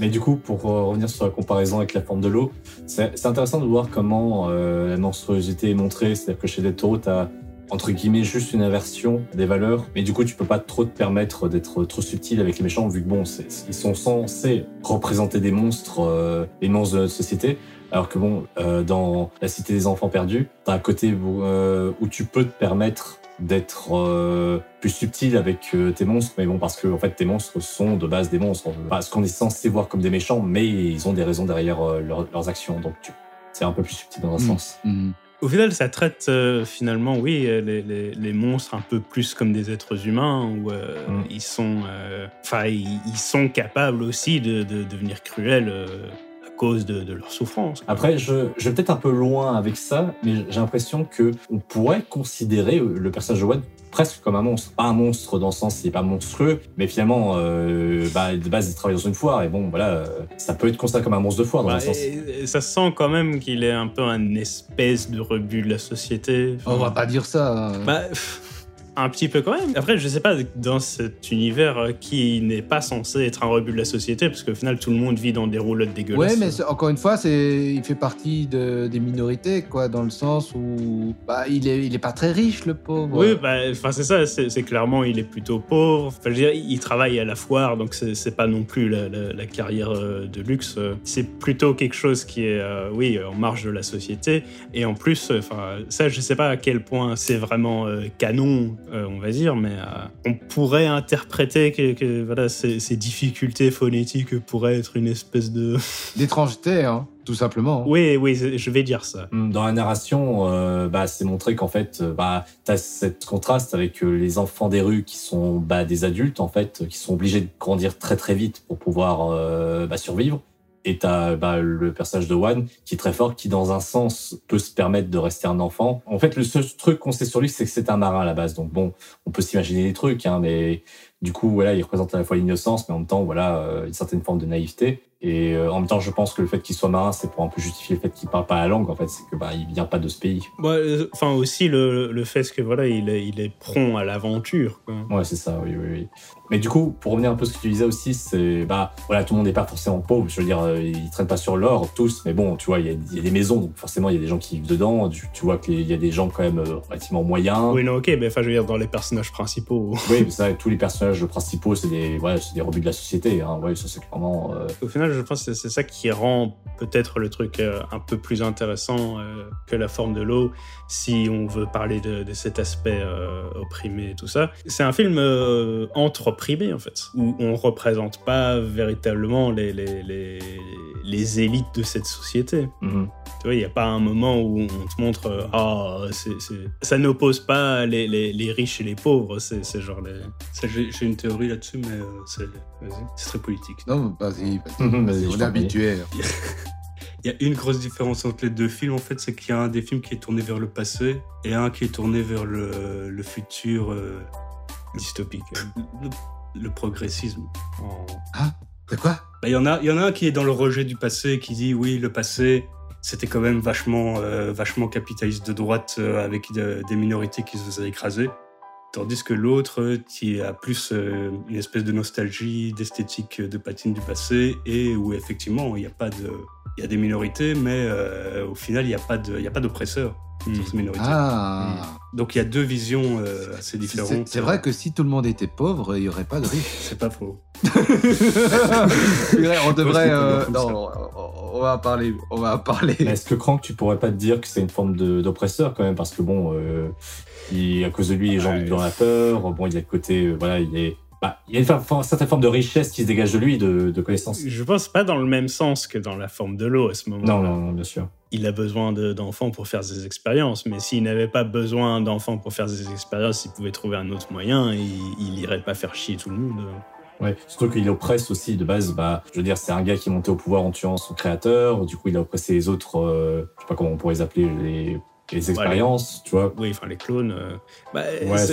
Mais du coup, pour revenir sur la comparaison avec la forme de l'eau, c'est intéressant de voir comment euh, la monstruosité est montrée. C'est-à-dire que chez Del Toro, t'as entre guillemets juste une inversion des valeurs, mais du coup, tu peux pas trop te permettre d'être trop subtil avec les méchants, vu que bon, ils sont censés représenter des monstres, euh, les monstres de notre société. Alors que bon, euh, dans la Cité des Enfants Perdus, t'as un côté où, euh, où tu peux te permettre d'être euh, plus subtil avec euh, tes monstres, mais bon, parce que en fait, tes monstres sont de base des monstres. Parce qu'on est censé voir comme des méchants, mais ils ont des raisons derrière euh, leurs- leurs actions, donc tu- c'est un peu plus subtil dans un Mm. sens. Mhm. Au final, ça traite euh, finalement, oui, les, les- les monstres un peu plus comme des êtres humains, où euh, Mm. ils sont, euh, enfin, ils, ils sont capables aussi de, de devenir cruels euh, cause de, de leur souffrance. quoi. Après, je, je vais peut-être un peu loin avec ça, mais j'ai l'impression que on pourrait considérer le personnage de Wade presque comme un monstre. Pas un monstre dans le sens, il est pas monstrueux, mais finalement, euh, bah, de base, il travaille dans une foire, et bon, voilà, euh, ça peut être considéré comme un monstre de foire dans Bah, un sens. ça se sent quand même qu'il est un peu un espèce de rebut de la société. Enfin, On va pas dire ça. hein. Bah, pff, un petit peu quand même. Après, je sais pas, dans cet univers euh, qui n'est pas censé être un rebut de la société, parce qu'au final, tout le monde vit dans des roulottes dégueulasses. Ouais, mais encore une fois, il fait partie de, des minorités, quoi, dans le sens où bah, il est, il est pas très riche, le pauvre. Oui, bah, c'est ça, c'est clairement, il est plutôt pauvre. Enfin, je veux dire, il travaille à la foire, donc c'est pas non plus la, la- la carrière euh, de luxe. C'est plutôt quelque chose qui est, euh, oui, en marge de la société. Et en plus, enfin, ça, je sais pas à quel point c'est vraiment euh, canon, euh, on va dire, mais euh, on pourrait interpréter que, que, voilà, ces, ces difficultés phonétiques pourraient être une espèce de. D'étrangeté, hein, tout simplement. oui, oui, je vais dire ça. Hmm, Dans la narration, euh, bah, c'est montré qu'en fait, bah, tu as cet contraste avec les enfants des rues qui sont bah, des adultes, en fait, qui sont obligés de grandir très très vite pour pouvoir euh, bah, survivre. Et tu as le personnage de Wan qui est très fort, qui dans un sens peut se permettre de rester un enfant. En fait, le seul truc qu'on sait sur lui, c'est que c'est un marin à la base. Donc bon, on peut s'imaginer des trucs, hein, mais Du coup, voilà, il représente à la fois l'innocence, mais en même temps, voilà, euh, une certaine forme de naïveté. Et euh, en même temps, je pense que le fait qu'il soit marin, c'est pour un peu justifier le fait qu'il parle pas la langue. En fait, c'est que bah, il vient pas de ce pays. Ouais, euh, Enfin, aussi le, le fait que voilà, il est, il est prompt à l'aventure. Ouais, c'est ça, oui, oui, oui. Mais du coup, pour revenir un peu à ce que tu disais aussi, c'est bah voilà, tout le monde n'est pas forcément pauvre. Je veux dire, euh, ils traînent pas sur l'or tous, mais bon, tu vois, il y, a- il y a des maisons, donc forcément, il y a des gens qui vivent dedans. Tu, tu vois qu'il y a des gens quand même euh, relativement moyens. Oui, non, ok, mais enfin, je veux dire, dans les personnages principaux. Oui, mais ça, tous les personnages principaux, c'est des, ouais, c'est des rebuts de la société. Hein. Ouais, ça c'est clairement. euh, Au final, je pense que c'est ça qui rend peut-être le truc euh, un peu plus intéressant que la forme de l'eau, si on veut parler de, de cet aspect opprimé et tout ça. C'est un film entre opprimés, en fait, où on représente pas véritablement les, les, les, les élites de cette société. mhm. Tu vois, il n'y a pas un moment où on te montre, euh, ah, c'est, c'est- ça n'oppose pas les, les, les riches et les pauvres, c'est, c'est genre les... Ça, J'ai une théorie là-dessus, mais euh, c'est très politique. Non, vas-y, vas-y. Mhm, on est habitué. Il y a une grosse différence entre les deux films, en fait, c'est qu'il y a un des films qui est tourné vers le passé et un qui est tourné vers le, le futur, euh, dystopiques. le, le progressisme. De quoi? Bah, Il y, en a- y en a un qui est dans le rejet du passé, qui dit oui, le passé, c'était quand même vachement, euh, vachement capitaliste de droite euh, avec de- des minorités qui se faisaient écraser. Tandis que l'autre, qui a plus euh, une espèce de nostalgie, d'esthétique de patine du passé, et où effectivement, il n'y a pas de. Il y a des minorités, mais euh, au final, il n'y a pas de- il y a pas d'oppresseur minorités. Ah Donc il y a deux visions euh, assez C'est- différentes. C'est vrai que si tout le monde était pauvre, il n'y aurait pas de riches. C'est pas faux. on devrait. euh, non, on- va en parler. On va en parler. Est-ce que Crank, tu pourrais pas te dire que c'est une forme d'oppresseur quand même? Parce que bon, euh, il- à cause de lui, les gens vivent dans la peur. Bon, il y a le côté, euh, voilà, il est. bah, il y a une, certaine forme de richesse qui se dégage de lui, de, de connaissances. Je pense pas dans le même sens que dans la forme de l'eau à ce moment. Non, non, non, bien sûr. Il a besoin de- d'enfants pour faire ses expériences, mais s'il n'avait pas besoin d'enfants pour faire ses expériences, il pouvait trouver un autre moyen et il, il irait pas faire chier tout le monde. Ouais, surtout qu'il oppresse aussi de base. Bah, je veux dire, c'est un gars qui est monté au pouvoir en tuant son créateur. Du coup, il a oppressé les autres. euh, je sais pas comment on pourrait les appeler, les, les expériences, tu vois. Oui, enfin les clones. euh, bah, Ouais,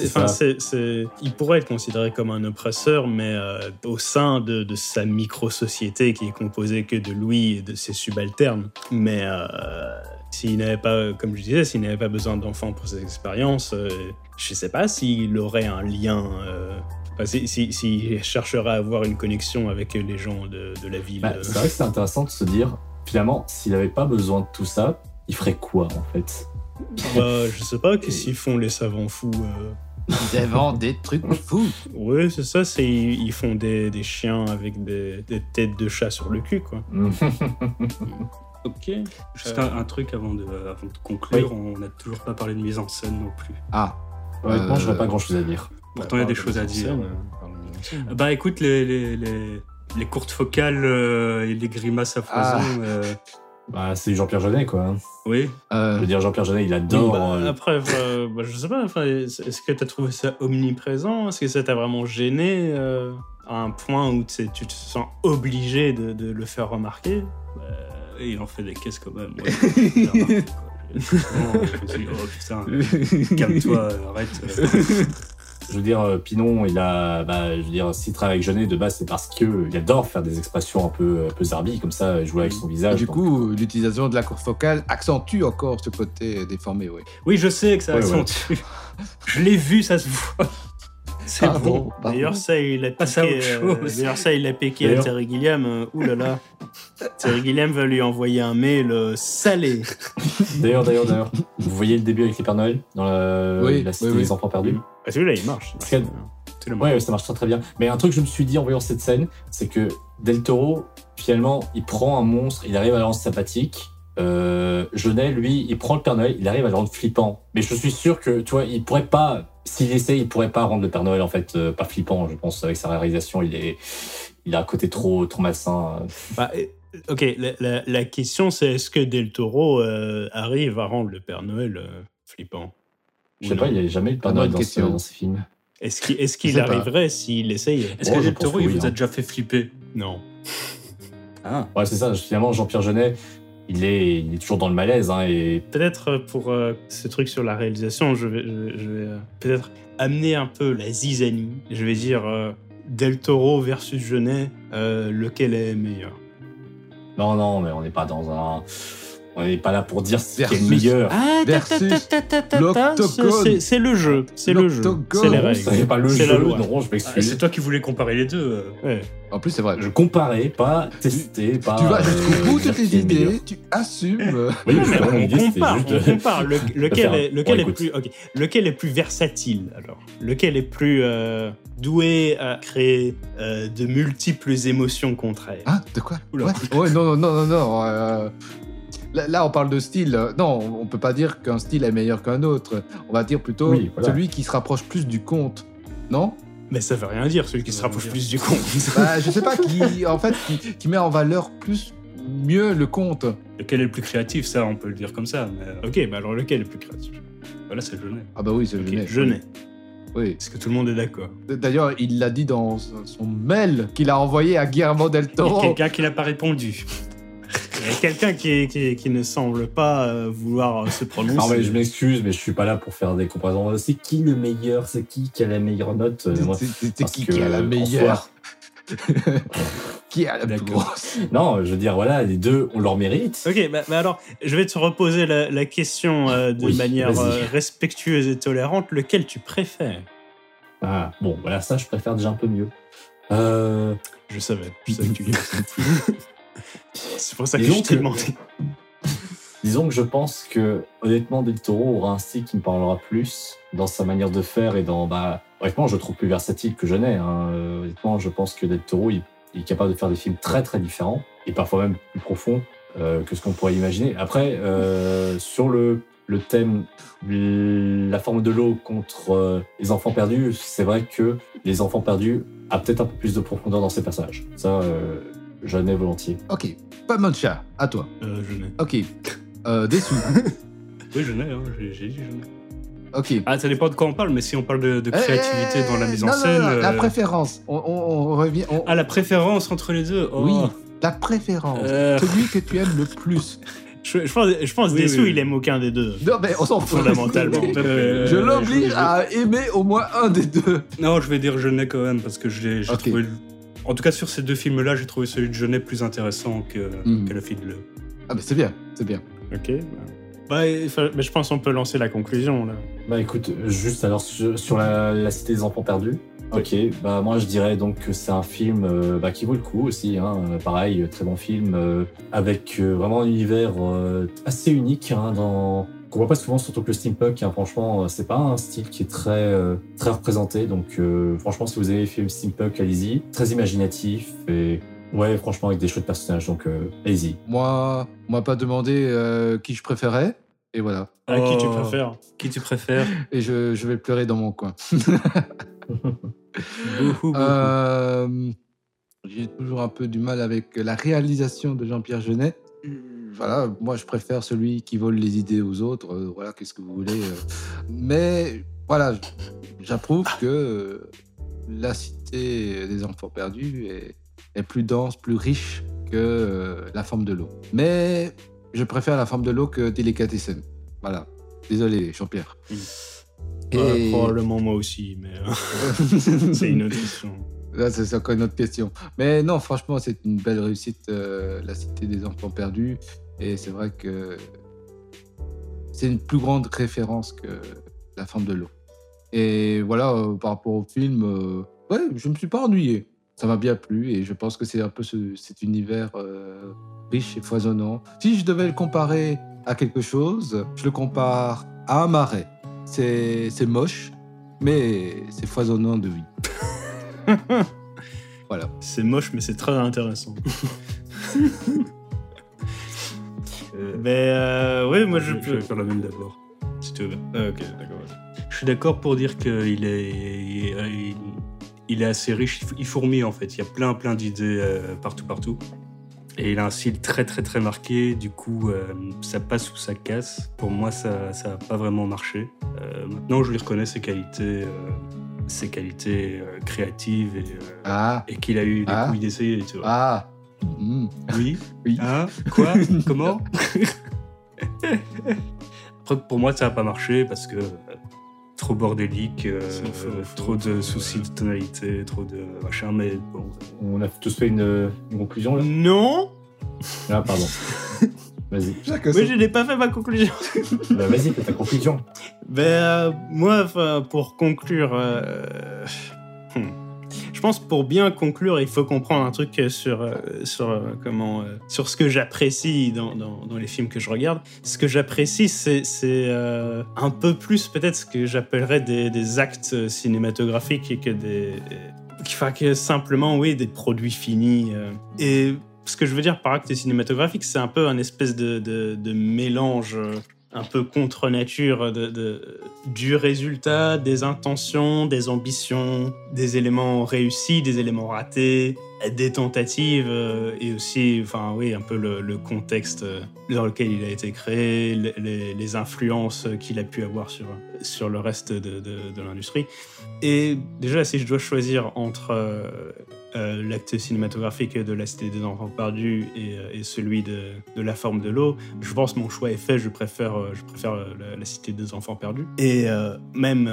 il pourrait être considéré comme un oppresseur, mais euh, au sein de, de sa micro-société qui est composée que de lui et de ses subalternes. Mais euh, s'il n'avait pas, comme je disais, s'il n'avait pas besoin d'enfants pour ses expériences, je sais pas s'il aurait un lien. enfin, si- chercherait à avoir une connexion avec les gens de, de la ville. Bah, c'est vrai que c'est intéressant de se dire, finalement, s'il avait pas besoin de tout ça, il ferait quoi en fait? Bah, je sais pas, qu'est-ce qu'ils font les savants fous euh, Ils inventent des trucs fous. Oui, c'est ça, c'est ils ils font des, des chiens avec des, des têtes de chat sur le cul, quoi. Ok. Juste un, un truc avant de, avant de conclure, on n'a toujours pas parlé de mise en scène non plus. Ah, Honnêtement, Euh, j'aurais pas grand chose à dire. Pourtant, il y a des choses à dire. Bah écoute, les, les, les, les courtes focales euh, et les grimaces à foison, euh, Bah, c'est Jean-Pierre Jeunet, quoi. oui. Je euh, veux dire, Jean-Pierre Jeunet, il adore. Bah, euh, après, euh, bah, je sais pas, enfin, est-ce que t'as trouvé ça omniprésent? Est-ce que ça t'a vraiment gêné euh, à un point où tu te sens obligé de, de le faire remarquer? Euh, il en fait des caisses quand même. ouais. J'ai remarqué, quoi. Vraiment, je me suis dit, oh putain, calme-toi, arrête. Je veux dire, euh, Pinon, il a, bah, je veux dire, s'il travaille avec Jeunet, de base, c'est parce que euh, il adore faire des expressions un peu, un peu zarbi, comme ça, jouer avec son et visage. du donc- coup, l'utilisation de la courbe focale accentue encore ce côté déformé, oui. Oui, je sais que ça Ouais, ouais. accentue. Je l'ai vu, ça se voit. C'est Pardon, bon. pardon. D'ailleurs, ça, il a piqué, euh, d'ailleurs, ça, il a piqué à Terry Gilliam. euh, ouh là là. Terry Gilliam va lui envoyer un mail euh, salé. D'ailleurs, d'ailleurs, d'ailleurs, vous voyez le début avec les Pères Noël dans la, Oui, la cité oui, oui. des enfants perdus? Ah, celui-là, il marche. Le Ouais, ouais, ça marche très très bien. Mais un truc que je me suis dit en voyant cette scène, c'est que Del Toro, finalement, il prend un monstre, il arrive à rendre sympathique. Euh, Jeunet, lui, il prend le Père Noël, il arrive à le rendre flippant. Mais je suis sûr que, tu vois, il pourrait pas, s'il essaie, il pourrait pas rendre le Père Noël, en fait, euh, pas flippant, je pense, avec sa réalisation, il est, il a un côté trop, trop malsain. Bah, ok, la, la- la question, c'est est-ce que Del Toro euh, arrive à rendre le Père Noël euh, flippant Je sais pas, il n'y a jamais eu le Père Noël dans, dans ces films. Est-ce qu'il est arriverait s'il essayait Est-ce Oh, que je Del Toro, que il vous a hein. déjà fait flipper? Non. Ah, Ouais, c'est ça, finalement, Jean-Pierre Jeunet, il est, il est toujours dans le malaise. Hein, et Peut-être pour euh, ce truc sur la réalisation, je vais, je, je vais euh, peut-être amener un peu la zizanie. Je vais dire euh, Del Toro versus Genet, euh, lequel est meilleur? Non, non, mais on n'est pas dans un. On n'est pas là pour dire ce qui est le meilleur. Ah, c'est- c'est le jeu, c'est le jeu, c'est les règles. pas le C'est la jeu, loi. non, je Ah, m'excuse. c'est toi qui voulais comparer les deux. euh. Ouais. En plus, c'est vrai. je comparais, pas tester, pas. tu vas euh, jusqu'au bout de tes idées, tu assumes. euh, Oui, mais on compare, juste on compare. Le- lequel est, lequel bon, est plus, ok. lequel est plus versatile alors? Lequel est plus euh, doué à créer euh, de multiples émotions contraires? Hein De quoi? Oula. Ouais. Ouais, non, non, non, non, non. Là, on parle de style. Non, on peut pas dire qu'un style est meilleur qu'un autre. On va dire plutôt Oui, voilà. celui qui se rapproche plus du conte. Non? Mais ça veut rien dire, celui qui se rapproche plus du con. bah, Je sais pas, qui, en fait, qui, qui met en valeur plus mieux le conte. Lequel est le plus créatif, ça, on peut le dire comme ça. Mais euh, ok, bah alors lequel est plus créatif? Voilà, c'est Genet. Ah bah oui, c'est Ok, Genet. Genet. Oui. Est-ce que tout le monde est d'accord? D'ailleurs, il l'a dit dans son mail qu'il a envoyé à Guillermo del Il y a Toro. quelqu'un qui n'a pas répondu. Il y a quelqu'un qui, qui, qui ne semble pas euh, vouloir euh, se prononcer. Non, mais je m'excuse, mais je suis pas là pour faire des comparaisons. C'est qui le meilleur? C'est qui qui a la meilleure note Euh, C'est- qui qui a la meilleure? Qui a la plus grosse? Non, je veux dire, voilà, les deux ont leur mérite. Ok, bah, bah alors, je vais te reposer la, la question euh, de Oui, manière euh, respectueuse et tolérante. Lequel tu préfères? Ah, bon, voilà, ça, je préfère déjà un peu mieux. Euh, Je savais, je savais que tu C'est pour ça que Disons je t'ai que- demandé. disons que je pense que, honnêtement, Del Toro aura un style qui me parlera plus dans sa manière de faire et dans. Bah, honnêtement, je le trouve plus versatile que Genet. Hein. Euh, Honnêtement, je pense que Del Toro, il, il est capable de faire des films très très différents et parfois même plus profonds euh, que ce qu'on pourrait imaginer. Après, euh, sur le, le thème la forme de l'eau contre euh, les enfants perdus, c'est vrai que les enfants perdus a peut-être un peu plus de profondeur dans ses personnages. Ça, euh, Genet volontiers. Ok, pas de chat, à toi. Euh, je n'ai. Ok, euh, déçu. Oui, Genet, hein, j'ai j'ai dit Genet. Ok. Ah, ça dépend de quoi on parle, mais si on parle de, de créativité Eh, dans la mise en non, scène. non, la euh, préférence. On, on- on revient. on- Ah, la préférence entre les deux oh. Oui, la préférence. Euh. Celui que tu aimes le plus. Je, je pense, je pense Oui, Dessou, oui. il aime aucun des deux. Non, mais on s'en fout. Fondamentalement. Euh, Je l'oblige je- à aimer au moins un des deux. Non, je vais dire Genet quand même, parce que j'ai j'ai Ok. trouvé. En tout cas, sur ces deux films-là, j'ai trouvé celui de Genet plus intéressant que, Mhm. que le film de. Ah, mais c'est bien, c'est bien. Ok. bah. Bah, mais je pense qu'on peut lancer la conclusion là. Bah écoute, juste alors sur, la, la cité des enfants perdus. Ok, bah moi je dirais donc que c'est un film euh, bah, qui vaut le coup aussi. Hein, Euh, pareil, très bon film euh, avec euh, vraiment un univers euh, assez unique hein, dans qu'on voit pas souvent, surtout que le steampunk. Hein, franchement, euh, c'est pas un style qui est très euh, très représenté. Donc euh, franchement, si vous avez fait steampunk, allez-y. Très imaginatif et ouais, franchement avec des chouettes personnages. Donc euh, allez-y. Moi, on m'a pas demandé euh, qui je préférais. Et voilà. À qui tu Oh. préfères Qui tu préfères Et je, je vais pleurer dans mon coin. Euh, J'ai toujours un peu du mal avec la réalisation de Jean-Pierre Jeunet. Voilà, moi je préfère celui qui vole les idées aux autres. euh, voilà, qu'est-ce que vous voulez. euh. Mais voilà, j'approuve que euh, la cité des enfants perdus est, est plus dense, plus riche que la forme de l'eau. Mais je préfère la forme de l'eau que Delicatessen. Voilà. Désolé, Jean-Pierre. Ouais, Probablement moi aussi, mais euh, c'est une autre question. Là, c'est encore une autre question. Mais non, franchement, c'est une belle réussite, euh, la cité des enfants perdus. Et c'est vrai que c'est une plus grande référence que la forme de l'eau. Et voilà, euh, par rapport au film, euh, ouais, je me suis pas ennuyé. Ça m'a bien plu et je pense que c'est un peu ce- cet univers euh, riche et foisonnant. Si je devais le comparer à quelque chose, je le compare à un marais. C'est c'est moche, mais c'est foisonnant de vie. Voilà. C'est moche, mais c'est très intéressant. mais euh, oui, moi je je, je peux. vais faire la même d'abord, si tu veux. Ah, ok, d'accord. Je suis d'accord pour dire qu'il est, il, il est assez riche. Il fourmille en fait. Il y a plein, plein d'idées euh, partout, partout. Et il a un style très, très, très marqué. Du coup, euh, ça passe ou ça casse. Pour moi, ça n'a pas vraiment marché. Euh, maintenant, je lui reconnais ses qualités, euh, ses qualités euh, créatives et, euh, Ah, et qu'il a eu les Ah. couilles d'essayer. Tu vois. ah, Hmm. Oui. Oui. Hein Quoi? Comment? Après, pour moi, ça n'a pas marché parce que euh, trop bordélique, euh, euh, trop de soucis de tonalité, trop de machin, mais bon. On a tous fait une, une conclusion là? Non Ah, pardon. Vas-y. Son- je n'ai pas fait ma conclusion. Bah, Vas-y, fais ta conclusion. Ben, euh, moi, pour conclure, euh, hmm. Je pense pour bien conclure, il faut comprendre un truc sur, euh, sur, euh, comment, euh, sur ce que j'apprécie dans, dans, les films que je regarde. Ce que j'apprécie, c'est euh, un peu plus peut-être ce que j'appellerais des, des actes cinématographiques que des... Enfin, que simplement, oui, des produits finis. euh. Et ce que je veux dire par acte cinématographique, c'est un peu un espèce de, de, mélange euh, un peu contre nature du résultat, des intentions, des ambitions, des éléments réussis, des éléments ratés, des tentatives euh, et aussi, enfin oui, un peu le, contexte euh, dans lequel il a été créé, les, influences qu'il a pu avoir sur, sur le reste de, de- l'industrie. Et déjà, si je dois choisir entre euh, l'acte cinématographique de La Cité des Enfants Perdus et, celui de, de La Forme de l'eau, je pense que mon choix est fait. Je préfère, je préfère la, Cité des Enfants Perdus. Et même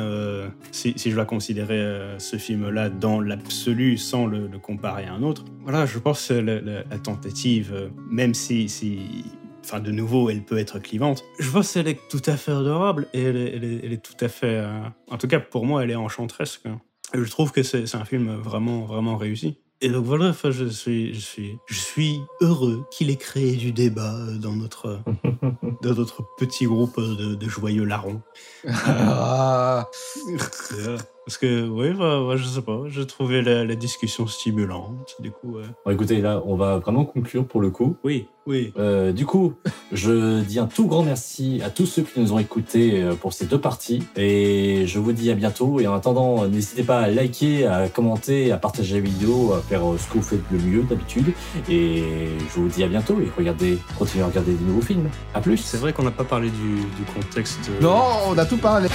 si, je dois considérer ce film-là dans l'absolu sans le, comparer un autre, voilà, je pense que la, la- la tentative, euh, même si, si Enfin, de nouveau, elle peut être clivante. Je pense qu'elle est tout à fait adorable et elle est, elle est- elle est tout à fait. euh, en tout cas, pour moi, elle est enchanteresque. Et je trouve que c'est un film vraiment, vraiment réussi. Et donc voilà, enfin, je suis, je suis, je suis heureux qu'il ait créé du débat euh, dans notre, dans notre petit groupe de, de joyeux larrons. Ah, Euh, Parce que, oui, bah, bah, je sais pas, j'ai trouvé la, la discussion stimulante. Du coup, euh, Bon, écoutez, là, on va vraiment conclure pour le coup. oui, oui. Euh, du coup, je dis un tout grand merci à tous ceux qui nous ont écoutés euh, pour ces deux parties. Et je vous dis à bientôt. Et en attendant, n'hésitez pas à liker, à commenter, à partager la vidéo, à faire euh, ce que vous faites le mieux d'habitude. Et je vous dis à bientôt et regardez, continuez à regarder des nouveaux films. À plus. C'est vrai qu'on n'a pas parlé du, du contexte. euh, non, on a tout parlé.